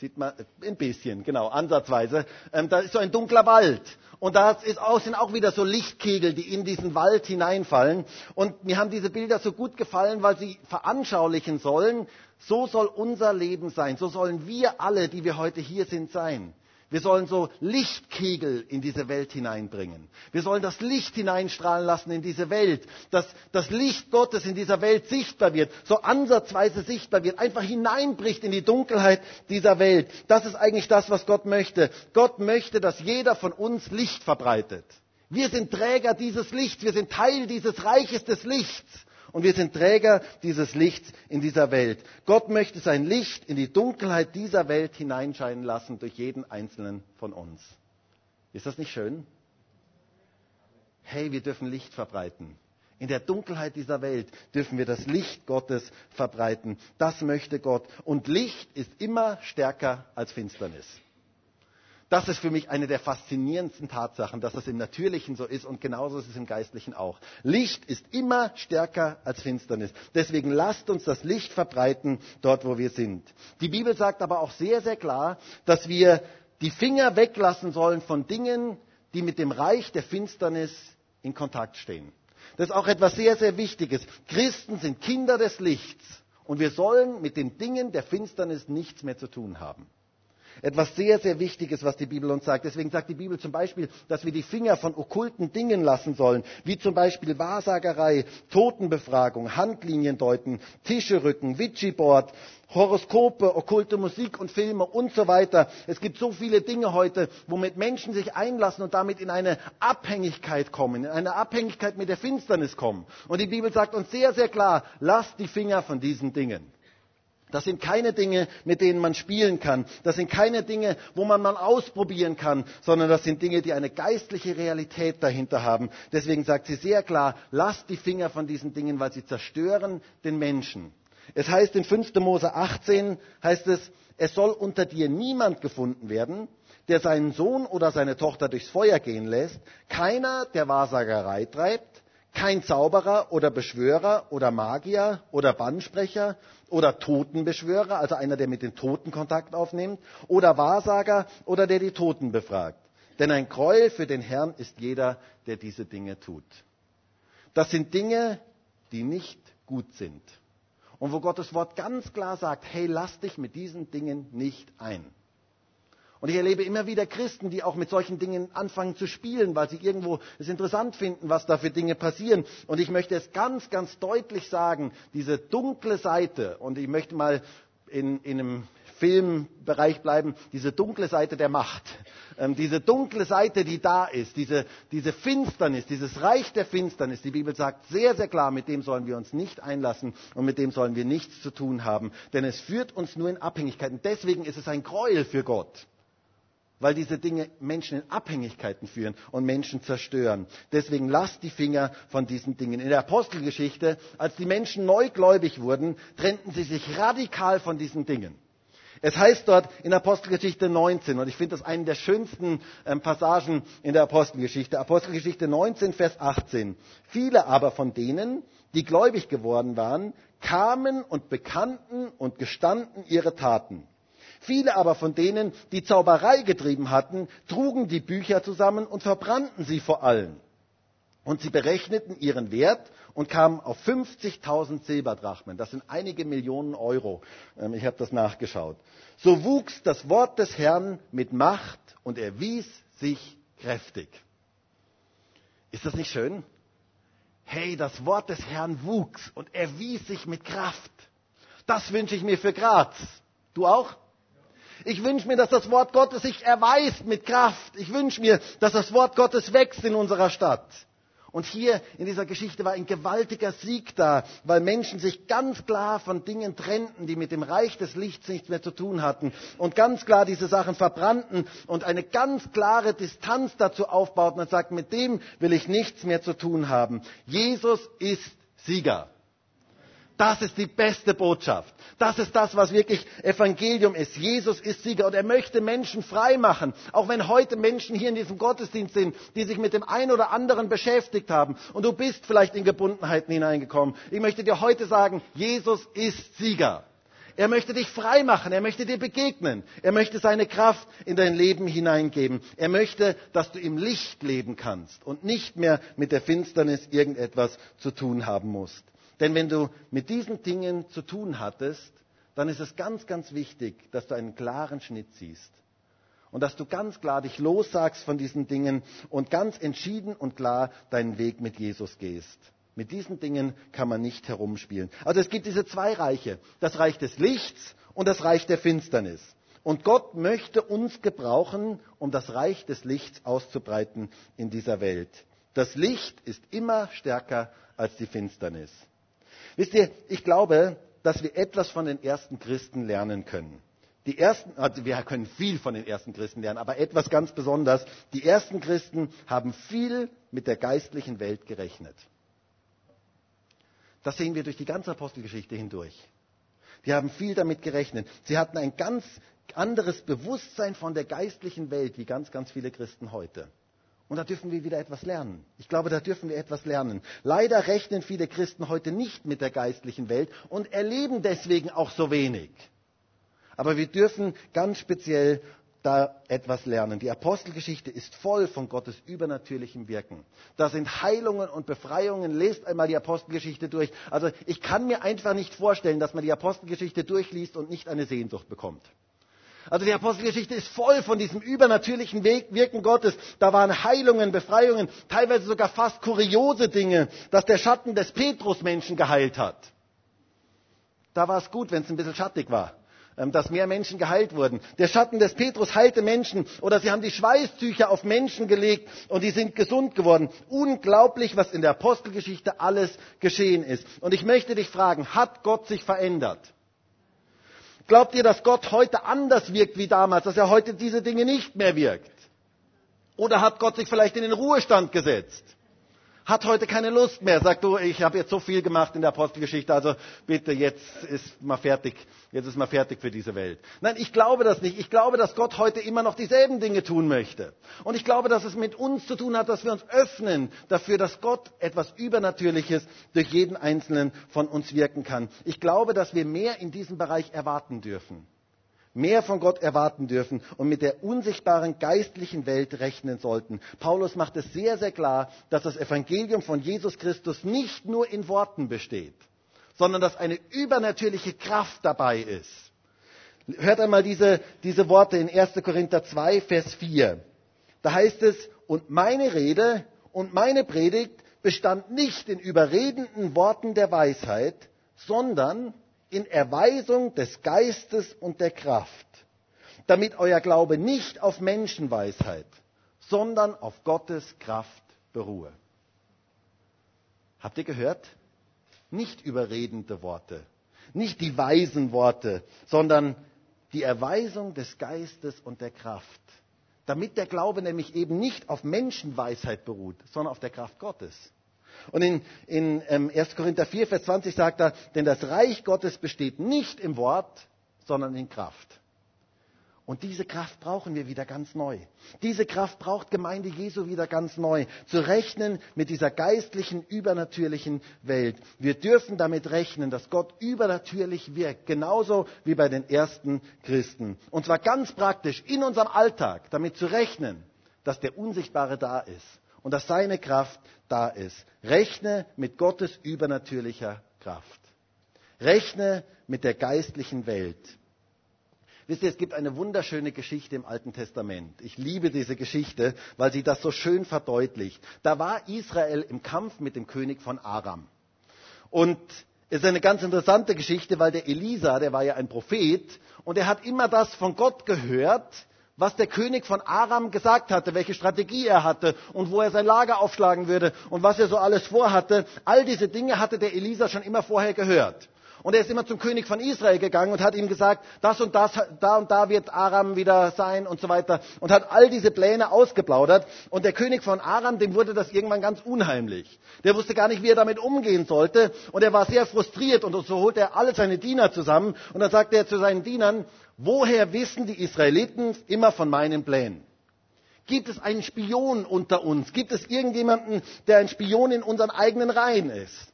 Sieht man ein bisschen, genau, ansatzweise. Ähm, da ist so ein dunkler Wald. Und da ist auch, sind auch wieder so Lichtkegel, die in diesen Wald hineinfallen. Und mir haben diese Bilder so gut gefallen, weil sie veranschaulichen sollen, so soll unser Leben sein. So sollen wir alle, die wir heute hier sind, sein. Wir sollen so Lichtkegel in diese Welt hineinbringen. Wir sollen das Licht hineinstrahlen lassen in diese Welt, dass das Licht Gottes in dieser Welt sichtbar wird, so ansatzweise sichtbar wird, einfach hineinbricht in die Dunkelheit dieser Welt. Das ist eigentlich das, was Gott möchte. Gott möchte, dass jeder von uns Licht verbreitet. Wir sind Träger dieses Lichts, wir sind Teil dieses Reiches des Lichts. Und wir sind Träger dieses Lichts in dieser Welt. Gott möchte sein Licht in die Dunkelheit dieser Welt hineinscheinen lassen durch jeden einzelnen von uns. Ist das nicht schön? Hey, wir dürfen Licht verbreiten. In der Dunkelheit dieser Welt dürfen wir das Licht Gottes verbreiten. Das möchte Gott. Und Licht ist immer stärker als Finsternis. Das ist für mich eine der faszinierendsten Tatsachen, dass das im Natürlichen so ist und genauso ist es im Geistlichen auch. Licht ist immer stärker als Finsternis. Deswegen lasst uns das Licht verbreiten dort, wo wir sind. Die Bibel sagt aber auch sehr, sehr klar, dass wir die Finger weglassen sollen von Dingen, die mit dem Reich der Finsternis in Kontakt stehen. Das ist auch etwas sehr, sehr Wichtiges. Christen sind Kinder des Lichts und wir sollen mit den Dingen der Finsternis nichts mehr zu tun haben. Etwas sehr, sehr Wichtiges, was die Bibel uns sagt. Deswegen sagt die Bibel zum Beispiel, dass wir die Finger von okkulten Dingen lassen sollen, wie zum Beispiel Wahrsagerei, Totenbefragung, Handlinien deuten, Tische rücken, Witchy-Board, Horoskope, okkulte Musik und Filme und so weiter. Es gibt so viele Dinge heute, womit Menschen sich einlassen und damit in eine Abhängigkeit kommen, in eine Abhängigkeit mit der Finsternis kommen. Und die Bibel sagt uns sehr, sehr klar, lasst die Finger von diesen Dingen. Das sind keine Dinge, mit denen man spielen kann. Das sind keine Dinge, wo man mal ausprobieren kann, sondern das sind Dinge, die eine geistliche Realität dahinter haben. Deswegen sagt sie sehr klar, lasst die Finger von diesen Dingen, weil sie zerstören den Menschen. Es heißt in 5. Mose 18, heißt es, es soll unter dir niemand gefunden werden, der seinen Sohn oder seine Tochter durchs Feuer gehen lässt, keiner, der Wahrsagerei treibt, kein Zauberer oder Beschwörer oder Magier oder Bannsprecher oder Totenbeschwörer, also einer, der mit den Toten Kontakt aufnimmt, oder Wahrsager oder der die Toten befragt. Denn ein Gräuel für den Herrn ist jeder, der diese Dinge tut. Das sind Dinge, die nicht gut sind. Und wo Gottes Wort ganz klar sagt, hey, lass dich mit diesen Dingen nicht ein. Und ich erlebe immer wieder Christen, die auch mit solchen Dingen anfangen zu spielen, weil sie irgendwo es interessant finden, was da für Dinge passieren. Und ich möchte es ganz, ganz deutlich sagen, diese dunkle Seite, und ich möchte mal in, in einem Filmbereich bleiben, diese dunkle Seite der Macht, ähm, diese dunkle Seite, die da ist, diese, diese Finsternis, dieses Reich der Finsternis, die Bibel sagt sehr, sehr klar, mit dem sollen wir uns nicht einlassen und mit dem sollen wir nichts zu tun haben, denn es führt uns nur in Abhängigkeiten. Deswegen ist es ein Gräuel für Gott weil diese Dinge Menschen in Abhängigkeiten führen und Menschen zerstören. Deswegen lasst die Finger von diesen Dingen. In der Apostelgeschichte, als die Menschen neugläubig wurden, trennten sie sich radikal von diesen Dingen. Es heißt dort in Apostelgeschichte 19, und ich finde das eine der schönsten ähm, Passagen in der Apostelgeschichte, Apostelgeschichte 19, Vers 18. Viele aber von denen, die gläubig geworden waren, kamen und bekannten und gestanden ihre Taten. Viele aber von denen, die Zauberei getrieben hatten, trugen die Bücher zusammen und verbrannten sie vor allen. Und sie berechneten ihren Wert und kamen auf 50.000 Silberdrachmen. Das sind einige Millionen Euro. Ähm, ich habe das nachgeschaut. So wuchs das Wort des Herrn mit Macht und erwies sich kräftig. Ist das nicht schön? Hey, das Wort des Herrn wuchs und erwies sich mit Kraft. Das wünsche ich mir für Graz. Du auch? Ich wünsche mir, dass das Wort Gottes sich erweist mit Kraft. Ich wünsche mir, dass das Wort Gottes wächst in unserer Stadt. Und hier in dieser Geschichte war ein gewaltiger Sieg da, weil Menschen sich ganz klar von Dingen trennten, die mit dem Reich des Lichts nichts mehr zu tun hatten und ganz klar diese Sachen verbrannten und eine ganz klare Distanz dazu aufbauten und sagten, mit dem will ich nichts mehr zu tun haben. Jesus ist Sieger. Das ist die beste Botschaft. Das ist das, was wirklich Evangelium ist. Jesus ist Sieger und er möchte Menschen frei machen. Auch wenn heute Menschen hier in diesem Gottesdienst sind, die sich mit dem einen oder anderen beschäftigt haben und du bist vielleicht in Gebundenheiten hineingekommen. Ich möchte dir heute sagen, Jesus ist Sieger. Er möchte dich frei machen. Er möchte dir begegnen. Er möchte seine Kraft in dein Leben hineingeben. Er möchte, dass du im Licht leben kannst und nicht mehr mit der Finsternis irgendetwas zu tun haben musst. Denn wenn du mit diesen Dingen zu tun hattest, dann ist es ganz, ganz wichtig, dass du einen klaren Schnitt siehst. Und dass du ganz klar dich lossagst von diesen Dingen und ganz entschieden und klar deinen Weg mit Jesus gehst. Mit diesen Dingen kann man nicht herumspielen. Also es gibt diese zwei Reiche. Das Reich des Lichts und das Reich der Finsternis. Und Gott möchte uns gebrauchen, um das Reich des Lichts auszubreiten in dieser Welt. Das Licht ist immer stärker als die Finsternis. Wisst ihr, ich glaube, dass wir etwas von den ersten Christen lernen können. Die ersten, also wir können viel von den ersten Christen lernen, aber etwas ganz besonders. Die ersten Christen haben viel mit der geistlichen Welt gerechnet. Das sehen wir durch die ganze Apostelgeschichte hindurch. Die haben viel damit gerechnet. Sie hatten ein ganz anderes Bewusstsein von der geistlichen Welt wie ganz, ganz viele Christen heute. Und da dürfen wir wieder etwas lernen. Ich glaube, da dürfen wir etwas lernen. Leider rechnen viele Christen heute nicht mit der geistlichen Welt und erleben deswegen auch so wenig. Aber wir dürfen ganz speziell da etwas lernen. Die Apostelgeschichte ist voll von Gottes übernatürlichem Wirken. Da sind Heilungen und Befreiungen. Lest einmal die Apostelgeschichte durch. Also ich kann mir einfach nicht vorstellen, dass man die Apostelgeschichte durchliest und nicht eine Sehnsucht bekommt. Also die Apostelgeschichte ist voll von diesem übernatürlichen Wirken Gottes. Da waren Heilungen, Befreiungen, teilweise sogar fast kuriose Dinge, dass der Schatten des Petrus Menschen geheilt hat. Da war es gut, wenn es ein bisschen schattig war ähm, dass mehr Menschen geheilt wurden. Der Schatten des Petrus heilte Menschen oder sie haben die Schweißtücher auf Menschen gelegt und die sind gesund geworden. Unglaublich, was in der Apostelgeschichte alles geschehen ist. Und ich möchte dich fragen, hat Gott sich verändert? Glaubt ihr, dass Gott heute anders wirkt wie damals, dass er heute diese Dinge nicht mehr wirkt? Oder hat Gott sich vielleicht in den Ruhestand gesetzt? Hat heute keine Lust mehr, sagt du, ich habe jetzt so viel gemacht in der Apostelgeschichte, also bitte, jetzt ist mal fertig, jetzt ist mal fertig für diese Welt. Nein, ich glaube das nicht. Ich glaube, dass Gott heute immer noch dieselben Dinge tun möchte. Und ich glaube, dass es mit uns zu tun hat, dass wir uns öffnen dafür, dass Gott etwas Übernatürliches durch jeden Einzelnen von uns wirken kann. Ich glaube, dass wir mehr in diesem Bereich erwarten dürfen mehr von Gott erwarten dürfen und mit der unsichtbaren geistlichen Welt rechnen sollten. Paulus macht es sehr, sehr klar, dass das Evangelium von Jesus Christus nicht nur in Worten besteht, sondern dass eine übernatürliche Kraft dabei ist. Hört einmal diese, diese Worte in 1. Korinther 2, Vers 4. Da heißt es, und meine Rede und meine Predigt bestand nicht in überredenden Worten der Weisheit, sondern in Erweisung des Geistes und der Kraft, damit euer Glaube nicht auf Menschenweisheit, sondern auf Gottes Kraft beruhe. Habt ihr gehört? Nicht überredende Worte, nicht die weisen Worte, sondern die Erweisung des Geistes und der Kraft. Damit der Glaube nämlich eben nicht auf Menschenweisheit beruht, sondern auf der Kraft Gottes. Und in, in ähm, 1. Korinther 4, Vers 20 sagt er, denn das Reich Gottes besteht nicht im Wort, sondern in Kraft. Und diese Kraft brauchen wir wieder ganz neu. Diese Kraft braucht Gemeinde Jesu wieder ganz neu. Zu rechnen mit dieser geistlichen, übernatürlichen Welt. Wir dürfen damit rechnen, dass Gott übernatürlich wirkt. Genauso wie bei den ersten Christen. Und zwar ganz praktisch in unserem Alltag damit zu rechnen, dass der Unsichtbare da ist und dass seine Kraft da ist. Rechne mit Gottes übernatürlicher Kraft. Rechne mit der geistlichen Welt. Wisst ihr, es gibt eine wunderschöne Geschichte im Alten Testament. Ich liebe diese Geschichte, weil sie das so schön verdeutlicht. Da war Israel im Kampf mit dem König von Aram. Und es ist eine ganz interessante Geschichte, weil der Elisa, der war ja ein Prophet, und er hat immer das von Gott gehört, was der König von Aram gesagt hatte, welche Strategie er hatte und wo er sein Lager aufschlagen würde und was er so alles vorhatte. All diese Dinge hatte der Elisa schon immer vorher gehört. Und er ist immer zum König von Israel gegangen und hat ihm gesagt, das und das, da und da wird Aram wieder sein und so weiter. Und hat all diese Pläne ausgeplaudert. Und der König von Aram, dem wurde das irgendwann ganz unheimlich. Der wusste gar nicht, wie er damit umgehen sollte. Und er war sehr frustriert. Und so holte er alle seine Diener zusammen. Und dann sagte er zu seinen Dienern, woher wissen die Israeliten immer von meinen Plänen? Gibt es einen Spion unter uns? Gibt es irgendjemanden, der ein Spion in unseren eigenen Reihen ist?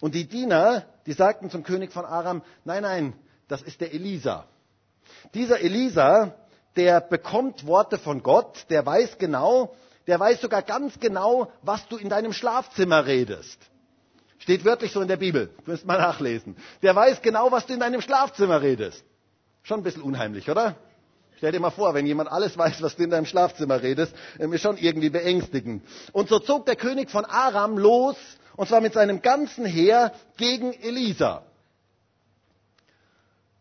Und die Diener, die sagten zum König von Aram, nein, nein, das ist der Elisa. Dieser Elisa, der bekommt Worte von Gott, der weiß genau, der weiß sogar ganz genau, was du in deinem Schlafzimmer redest. Steht wörtlich so in der Bibel. Du müsst mal nachlesen. Der weiß genau, was du in deinem Schlafzimmer redest. Schon ein bisschen unheimlich, oder? Stell dir mal vor, wenn jemand alles weiß, was du in deinem Schlafzimmer redest, ähm, ist schon irgendwie beängstigend. Und so zog der König von Aram los und zwar mit seinem ganzen Heer gegen Elisa.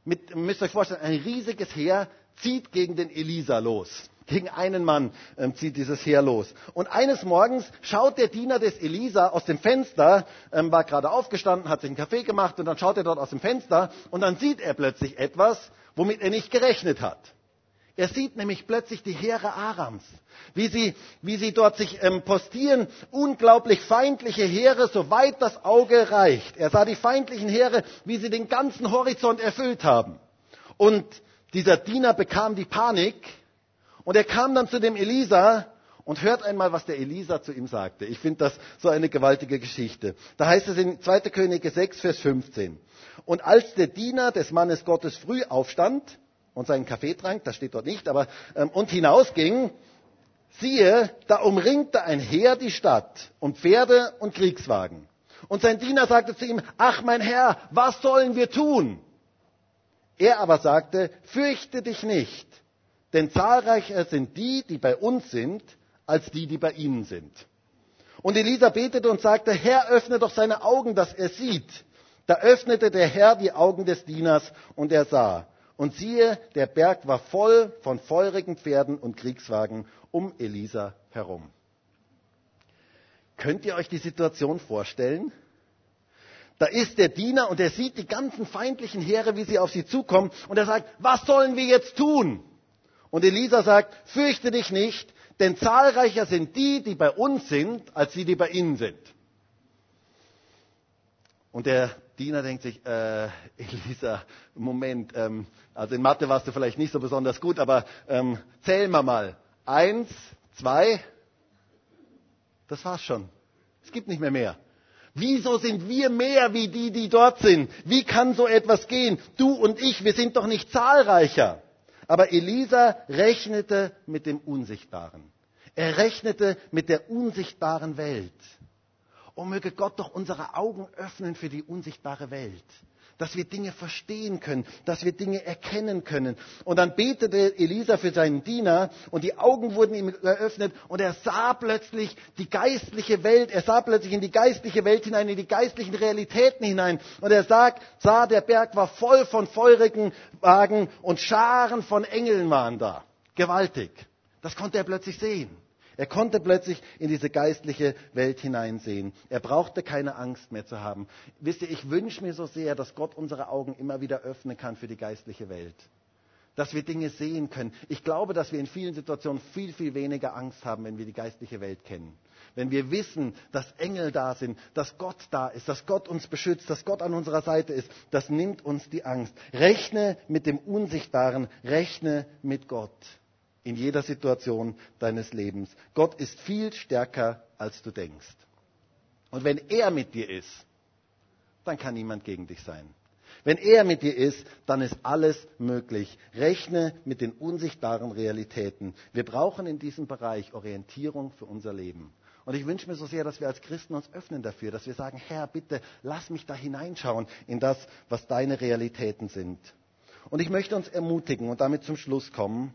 Mit, müsst ihr euch vorstellen, ein riesiges Heer zieht gegen den Elisa los. Gegen einen Mann ähm, zieht dieses Heer los. Und eines Morgens schaut der Diener des Elisa aus dem Fenster, ähm, war gerade aufgestanden, hat sich einen Kaffee gemacht und dann schaut er dort aus dem Fenster und dann sieht er plötzlich etwas, womit er nicht gerechnet hat. Er sieht nämlich plötzlich die Heere Arams, wie sie, wie sie dort sich ähm, postieren, unglaublich feindliche Heere, soweit das Auge reicht. Er sah die feindlichen Heere, wie sie den ganzen Horizont erfüllt haben. Und dieser Diener bekam die Panik und er kam dann zu dem Elisa und hört einmal, was der Elisa zu ihm sagte. Ich finde das so eine gewaltige Geschichte. Da heißt es in 2. Könige 6, Vers 15. Und als der Diener des Mannes Gottes früh aufstand, und seinen Kaffee trank, das steht dort nicht, aber ähm, und hinausging, siehe, da umringte ein Heer die Stadt und Pferde und Kriegswagen. Und sein Diener sagte zu ihm, ach mein Herr, was sollen wir tun? Er aber sagte, fürchte dich nicht, denn zahlreicher sind die, die bei uns sind, als die, die bei ihnen sind. Und Elisa betete und sagte, Herr, öffne doch seine Augen, dass er sieht. Da öffnete der Herr die Augen des Dieners und er sah. Und siehe, der Berg war voll von feurigen Pferden und Kriegswagen um Elisa herum. Könnt ihr euch die Situation vorstellen? Da ist der Diener und er sieht die ganzen feindlichen Heere, wie sie auf sie zukommen. Und er sagt, was sollen wir jetzt tun? Und Elisa sagt, fürchte dich nicht, denn zahlreicher sind die, die bei uns sind, als die, die bei ihnen sind. Und der Diener denkt sich, äh, <laughs> Elisa, Moment, ähm, also in Mathe warst du vielleicht nicht so besonders gut, aber ähm, zählen wir mal. Eins, zwei, das war's schon. Es gibt nicht mehr mehr. Wieso sind wir mehr wie die, die dort sind? Wie kann so etwas gehen? Du und ich, wir sind doch nicht zahlreicher. Aber Elisa rechnete mit dem Unsichtbaren. Er rechnete mit der unsichtbaren Welt. Oh, möge Gott doch unsere Augen öffnen für die unsichtbare Welt. Dass wir Dinge verstehen können, dass wir Dinge erkennen können. Und dann betete Elisa für seinen Diener und die Augen wurden ihm eröffnet und er sah plötzlich die geistliche Welt, er sah plötzlich in die geistliche Welt hinein, in die geistlichen Realitäten hinein. Und er sagt, sah, der Berg war voll von feurigen Wagen und Scharen von Engeln waren da. Gewaltig. Das konnte er plötzlich sehen. Er konnte plötzlich in diese geistliche Welt hineinsehen. Er brauchte keine Angst mehr zu haben. Wisst ihr, ich wünsche mir so sehr, dass Gott unsere Augen immer wieder öffnen kann für die geistliche Welt. Dass wir Dinge sehen können. Ich glaube, dass wir in vielen Situationen viel, viel weniger Angst haben, wenn wir die geistliche Welt kennen. Wenn wir wissen, dass Engel da sind, dass Gott da ist, dass Gott uns beschützt, dass Gott an unserer Seite ist, das nimmt uns die Angst. Rechne mit dem Unsichtbaren, rechne mit Gott in jeder Situation deines Lebens. Gott ist viel stärker, als du denkst. Und wenn er mit dir ist, dann kann niemand gegen dich sein. Wenn er mit dir ist, dann ist alles möglich. Rechne mit den unsichtbaren Realitäten. Wir brauchen in diesem Bereich Orientierung für unser Leben. Und ich wünsche mir so sehr, dass wir als Christen uns öffnen dafür, dass wir sagen, Herr, bitte lass mich da hineinschauen in das, was deine Realitäten sind. Und ich möchte uns ermutigen und damit zum Schluss kommen,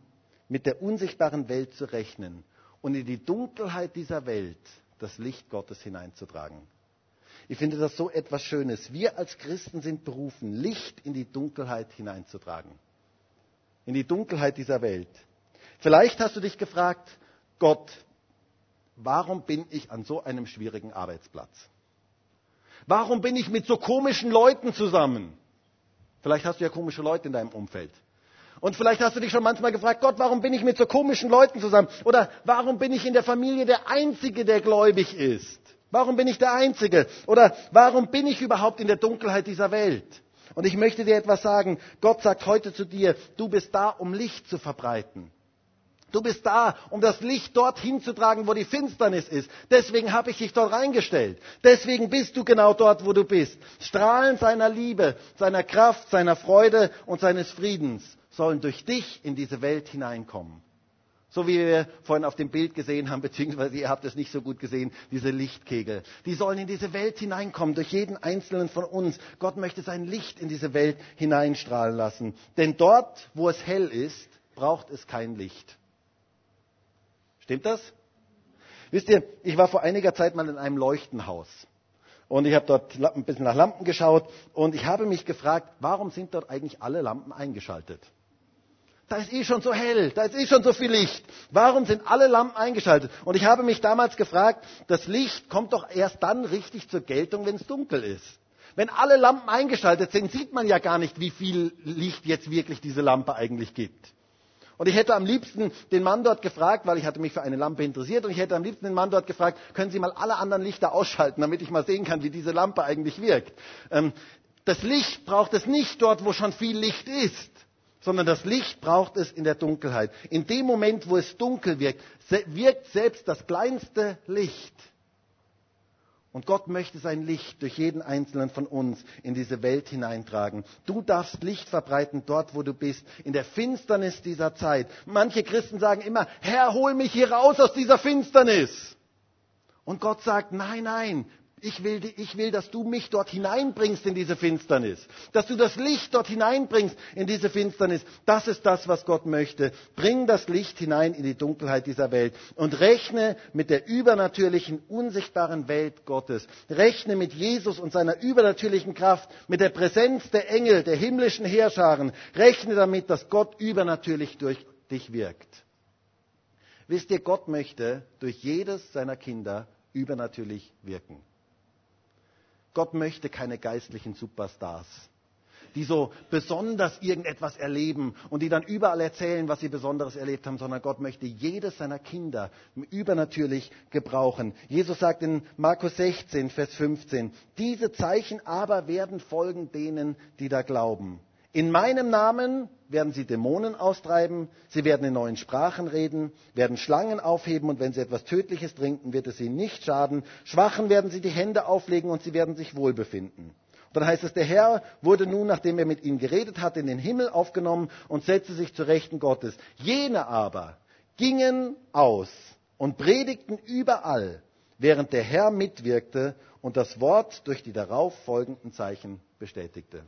mit der unsichtbaren Welt zu rechnen und in die Dunkelheit dieser Welt das Licht Gottes hineinzutragen. Ich finde das so etwas Schönes. Wir als Christen sind berufen, Licht in die Dunkelheit hineinzutragen. In die Dunkelheit dieser Welt. Vielleicht hast du dich gefragt, Gott, warum bin ich an so einem schwierigen Arbeitsplatz? Warum bin ich mit so komischen Leuten zusammen? Vielleicht hast du ja komische Leute in deinem Umfeld. Und vielleicht hast du dich schon manchmal gefragt, Gott, warum bin ich mit so komischen Leuten zusammen? Oder warum bin ich in der Familie der Einzige, der gläubig ist? Warum bin ich der Einzige? Oder warum bin ich überhaupt in der Dunkelheit dieser Welt? Und ich möchte dir etwas sagen. Gott sagt heute zu dir, du bist da, um Licht zu verbreiten. Du bist da, um das Licht dorthin zu tragen, wo die Finsternis ist. Deswegen habe ich dich dort reingestellt. Deswegen bist du genau dort, wo du bist. Strahlen seiner Liebe, seiner Kraft, seiner Freude und seines Friedens sollen durch dich in diese Welt hineinkommen. So wie wir vorhin auf dem Bild gesehen haben, <laughs> beziehungsweise ihr habt es nicht so gut gesehen, diese Lichtkegel. Die sollen in diese Welt hineinkommen, durch jeden einzelnen von uns. Gott möchte sein Licht in diese Welt hineinstrahlen lassen. Denn dort, wo es hell ist, braucht es kein Licht. Stimmt das? Wisst ihr, ich war vor einiger Zeit mal in einem Leuchtenhaus. Und ich habe dort ein bisschen nach Lampen geschaut und ich habe mich gefragt, warum sind dort eigentlich alle Lampen eingeschaltet? Da ist eh schon so hell, da ist eh schon so viel Licht. Warum sind alle Lampen eingeschaltet? Und ich habe mich damals gefragt, das Licht kommt doch erst dann richtig zur Geltung, wenn es dunkel ist. Wenn alle Lampen eingeschaltet sind, sieht man ja gar nicht, wie viel Licht jetzt wirklich diese Lampe eigentlich gibt. Und ich hätte am liebsten den Mann dort gefragt, weil ich hatte mich für eine Lampe interessiert, und ich hätte am liebsten den Mann dort gefragt, können Sie mal alle anderen Lichter ausschalten, damit ich mal sehen kann, wie diese Lampe eigentlich wirkt. Ähm, das Licht braucht es nicht dort, wo schon viel Licht ist, sondern das Licht braucht es in der Dunkelheit. In dem Moment, wo es dunkel wirkt, wirkt selbst das kleinste Licht und Gott möchte sein Licht durch jeden einzelnen von uns in diese Welt hineintragen. Du darfst Licht verbreiten dort, wo du bist, in der Finsternis dieser Zeit. Manche Christen sagen immer, Herr, hol mich hier raus aus dieser Finsternis. Und Gott sagt, nein, nein, ich will, ich will, dass du mich dort hineinbringst in diese Finsternis. Dass du das Licht dort hineinbringst in diese Finsternis. Das ist das, was Gott möchte. Bring das Licht hinein in die Dunkelheit dieser Welt und rechne mit der übernatürlichen, unsichtbaren Welt Gottes. Rechne mit Jesus und seiner übernatürlichen Kraft, mit der Präsenz der Engel, der himmlischen Heerscharen. Rechne damit, dass Gott übernatürlich durch dich wirkt. Wisst ihr, Gott möchte durch jedes seiner Kinder übernatürlich wirken. Gott möchte keine geistlichen Superstars, die so besonders irgendetwas erleben und die dann überall erzählen, was sie Besonderes erlebt haben, sondern Gott möchte jedes seiner Kinder übernatürlich gebrauchen. Jesus sagt in Markus 16, Vers 15, diese Zeichen aber werden folgen denen, die da glauben. In meinem Namen werden sie Dämonen austreiben, sie werden in neuen Sprachen reden, werden Schlangen aufheben und wenn sie etwas Tödliches trinken, wird es ihnen nicht schaden. Schwachen werden sie die Hände auflegen und sie werden sich wohlbefinden. Und dann heißt es, der Herr wurde nun, nachdem er mit ihnen geredet hatte, in den Himmel aufgenommen und setzte sich zu Rechten Gottes. Jene aber gingen aus und predigten überall, während der Herr mitwirkte und das Wort durch die darauf folgenden Zeichen bestätigte.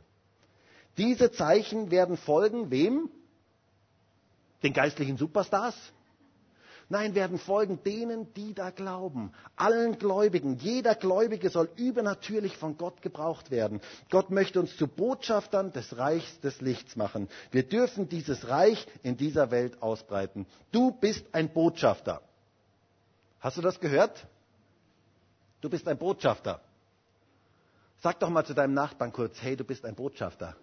Diese Zeichen werden folgen wem? Den geistlichen Superstars? Nein, werden folgen denen, die da glauben. Allen Gläubigen. Jeder Gläubige soll übernatürlich von Gott gebraucht werden. Gott möchte uns zu Botschaftern des Reichs des Lichts machen. Wir dürfen dieses Reich in dieser Welt ausbreiten. Du bist ein Botschafter. Hast du das gehört? Du bist ein Botschafter. Sag doch mal zu deinem Nachbarn kurz, hey, du bist ein Botschafter.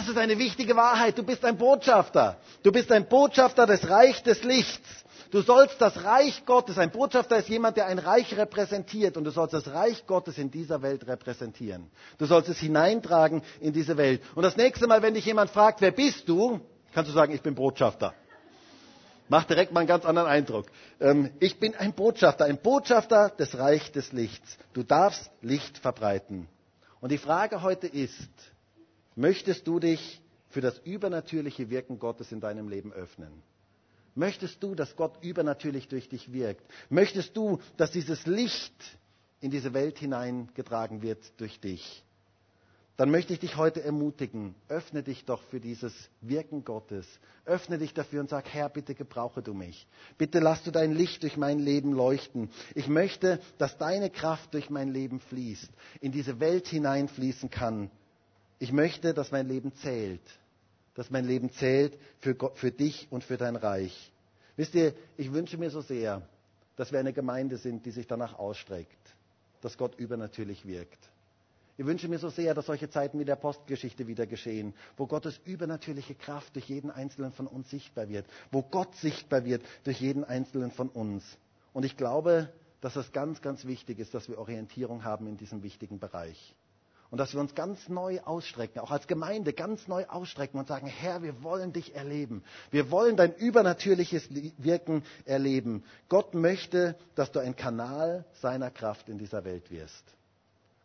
Das ist eine wichtige Wahrheit. Du bist ein Botschafter. Du bist ein Botschafter des Reich des Lichts. Du sollst das Reich Gottes, ein Botschafter ist jemand, der ein Reich repräsentiert und du sollst das Reich Gottes in dieser Welt repräsentieren. Du sollst es hineintragen in diese Welt. Und das nächste Mal, wenn dich jemand fragt, wer bist du, kannst du sagen, ich bin Botschafter. Macht direkt mal einen ganz anderen Eindruck. Ähm, ich bin ein Botschafter, ein Botschafter des Reich des Lichts. Du darfst Licht verbreiten. Und die Frage heute ist, Möchtest du dich für das übernatürliche Wirken Gottes in deinem Leben öffnen? Möchtest du, dass Gott übernatürlich durch dich wirkt? Möchtest du, dass dieses Licht in diese Welt hineingetragen wird durch dich? dann möchte ich dich heute ermutigen, öffne dich doch für dieses Wirken Gottes. Öffne dich dafür und sag, Herr, bitte gebrauche du mich. Bitte lass du dein Licht durch mein Leben leuchten. Ich möchte, dass deine Kraft durch mein Leben fließt, in diese Welt hineinfließen kann. Ich möchte, dass mein Leben zählt, dass mein Leben zählt für, Gott, für dich und für dein Reich. Wisst ihr, ich wünsche mir so sehr, dass wir eine Gemeinde sind, die sich danach ausstreckt, dass Gott übernatürlich wirkt. Ich wünsche mir so sehr, dass solche Zeiten wie der Postgeschichte wieder geschehen, wo Gottes übernatürliche Kraft durch jeden Einzelnen von uns sichtbar wird, wo Gott sichtbar wird durch jeden Einzelnen von uns. Und ich glaube, dass es ganz, ganz wichtig ist, dass wir Orientierung haben in diesem wichtigen Bereich. Und dass wir uns ganz neu ausstrecken, auch als Gemeinde ganz neu ausstrecken und sagen, Herr, wir wollen dich erleben. Wir wollen dein übernatürliches Wirken erleben. Gott möchte, dass du ein Kanal seiner Kraft in dieser Welt wirst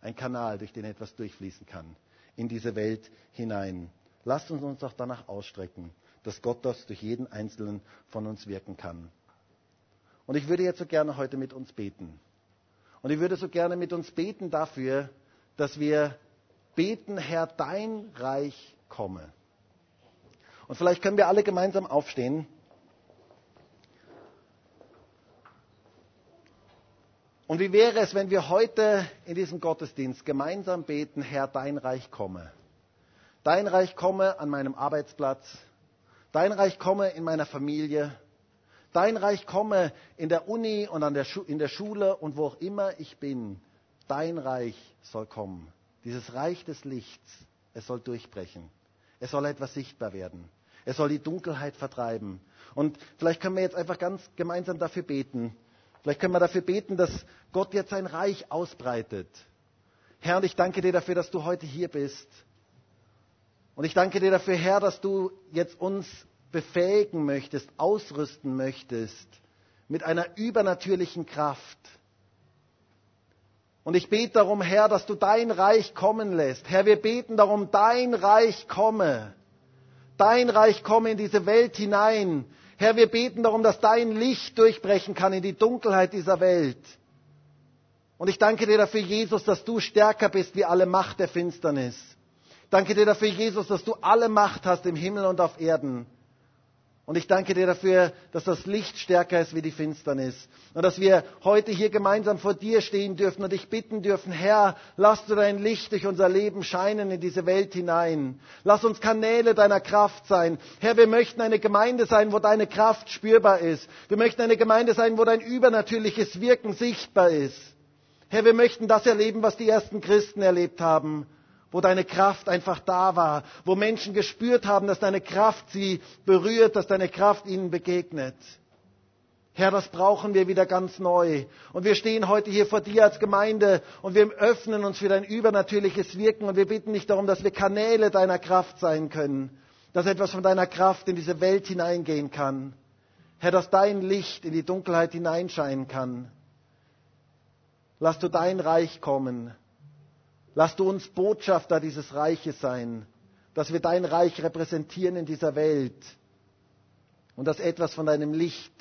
ein Kanal, durch den etwas durchfließen kann, in diese Welt hinein. Lasst uns uns doch danach ausstrecken, dass Gott das durch jeden Einzelnen von uns wirken kann. Und ich würde jetzt so gerne heute mit uns beten. Und ich würde so gerne mit uns beten dafür, dass wir beten, Herr, dein Reich komme. Und vielleicht können wir alle gemeinsam aufstehen. Und wie wäre es, wenn wir heute in diesem Gottesdienst gemeinsam beten, Herr, dein Reich komme. Dein Reich komme an meinem Arbeitsplatz. Dein Reich komme in meiner Familie. Dein Reich komme in der Uni und der in der Schule und wo auch immer ich bin. Dein Reich soll kommen. Dieses Reich des Lichts, es soll durchbrechen. Es soll etwas sichtbar werden. Es soll die Dunkelheit vertreiben. Und vielleicht können wir jetzt einfach ganz gemeinsam dafür beten, Vielleicht können wir dafür beten, dass Gott jetzt sein Reich ausbreitet. Herr, und ich danke dir dafür, dass du heute hier bist. Und ich danke dir dafür, Herr, dass du jetzt uns befähigen möchtest, ausrüsten möchtest mit einer übernatürlichen Kraft. Und ich bete darum, Herr, dass du dein Reich kommen lässt. Herr, wir beten darum, dein Reich komme. Dein Reich komme in diese Welt hinein. Herr, wir beten darum, dass dein Licht durchbrechen kann in die Dunkelheit dieser Welt. Und ich danke dir dafür, Jesus, dass du stärker bist wie alle Macht der Finsternis. Danke dir dafür, Jesus, dass du alle Macht hast im Himmel und auf Erden. Und ich danke dir dafür, dass das Licht stärker ist wie die Finsternis. Und dass wir heute hier gemeinsam vor dir stehen dürfen und dich bitten dürfen, Herr, lass du dein Licht durch unser Leben scheinen in diese Welt hinein. Lass uns Kanäle deiner Kraft sein. Herr, wir möchten eine Gemeinde sein, wo deine Kraft spürbar ist. Wir möchten eine Gemeinde sein, wo dein übernatürliches Wirken sichtbar ist. Herr, wir möchten das erleben, was die ersten Christen erlebt haben wo deine Kraft einfach da war, wo Menschen gespürt haben, dass deine Kraft sie berührt, dass deine Kraft ihnen begegnet. Herr, das brauchen wir wieder ganz neu. Und wir stehen heute hier vor dir als Gemeinde und wir öffnen uns für dein übernatürliches Wirken und wir bitten dich darum, dass wir Kanäle deiner Kraft sein können, dass etwas von deiner Kraft in diese Welt hineingehen kann. Herr, dass dein Licht in die Dunkelheit hineinscheinen kann. Lass du dein Reich kommen. Lass du uns Botschafter dieses Reiches sein, dass wir dein Reich repräsentieren in dieser Welt und dass etwas von deinem Licht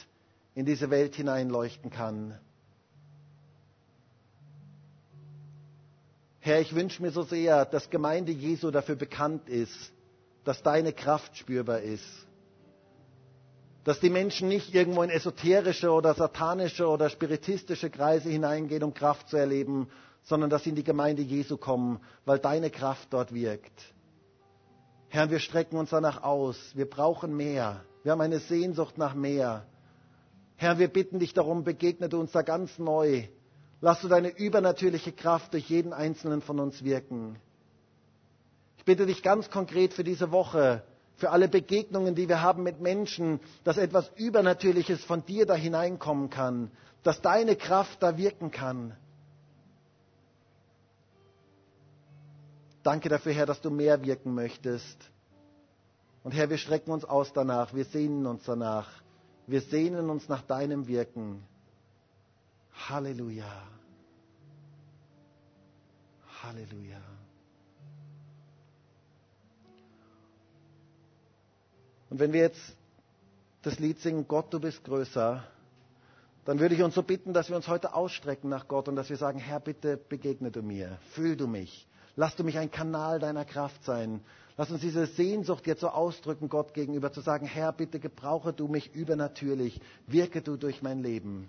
in diese Welt hineinleuchten kann. Herr, ich wünsche mir so sehr, dass Gemeinde Jesu dafür bekannt ist, dass deine Kraft spürbar ist. Dass die Menschen nicht irgendwo in esoterische oder satanische oder spiritistische Kreise hineingehen, um Kraft zu erleben, sondern dass sie in die Gemeinde Jesu kommen, weil deine Kraft dort wirkt. Herr, wir strecken uns danach aus. Wir brauchen mehr. Wir haben eine Sehnsucht nach mehr. Herr, wir bitten dich darum, begegne du uns da ganz neu. Lass du deine übernatürliche Kraft durch jeden einzelnen von uns wirken. Ich bitte dich ganz konkret für diese Woche, für alle Begegnungen, die wir haben mit Menschen, dass etwas Übernatürliches von dir da hineinkommen kann, dass deine Kraft da wirken kann. Danke dafür, Herr, dass du mehr wirken möchtest. Und Herr, wir strecken uns aus danach, wir sehnen uns danach. Wir sehnen uns nach deinem Wirken. Halleluja. Halleluja. Und wenn wir jetzt das Lied singen, Gott, du bist größer, dann würde ich uns so bitten, dass wir uns heute ausstrecken nach Gott und dass wir sagen, Herr, bitte begegne du mir, fühl du mich. Lass du mich ein Kanal deiner Kraft sein. Lass uns diese Sehnsucht jetzt so ausdrücken, Gott gegenüber, zu sagen, Herr, bitte gebrauche du mich übernatürlich, wirke du durch mein Leben.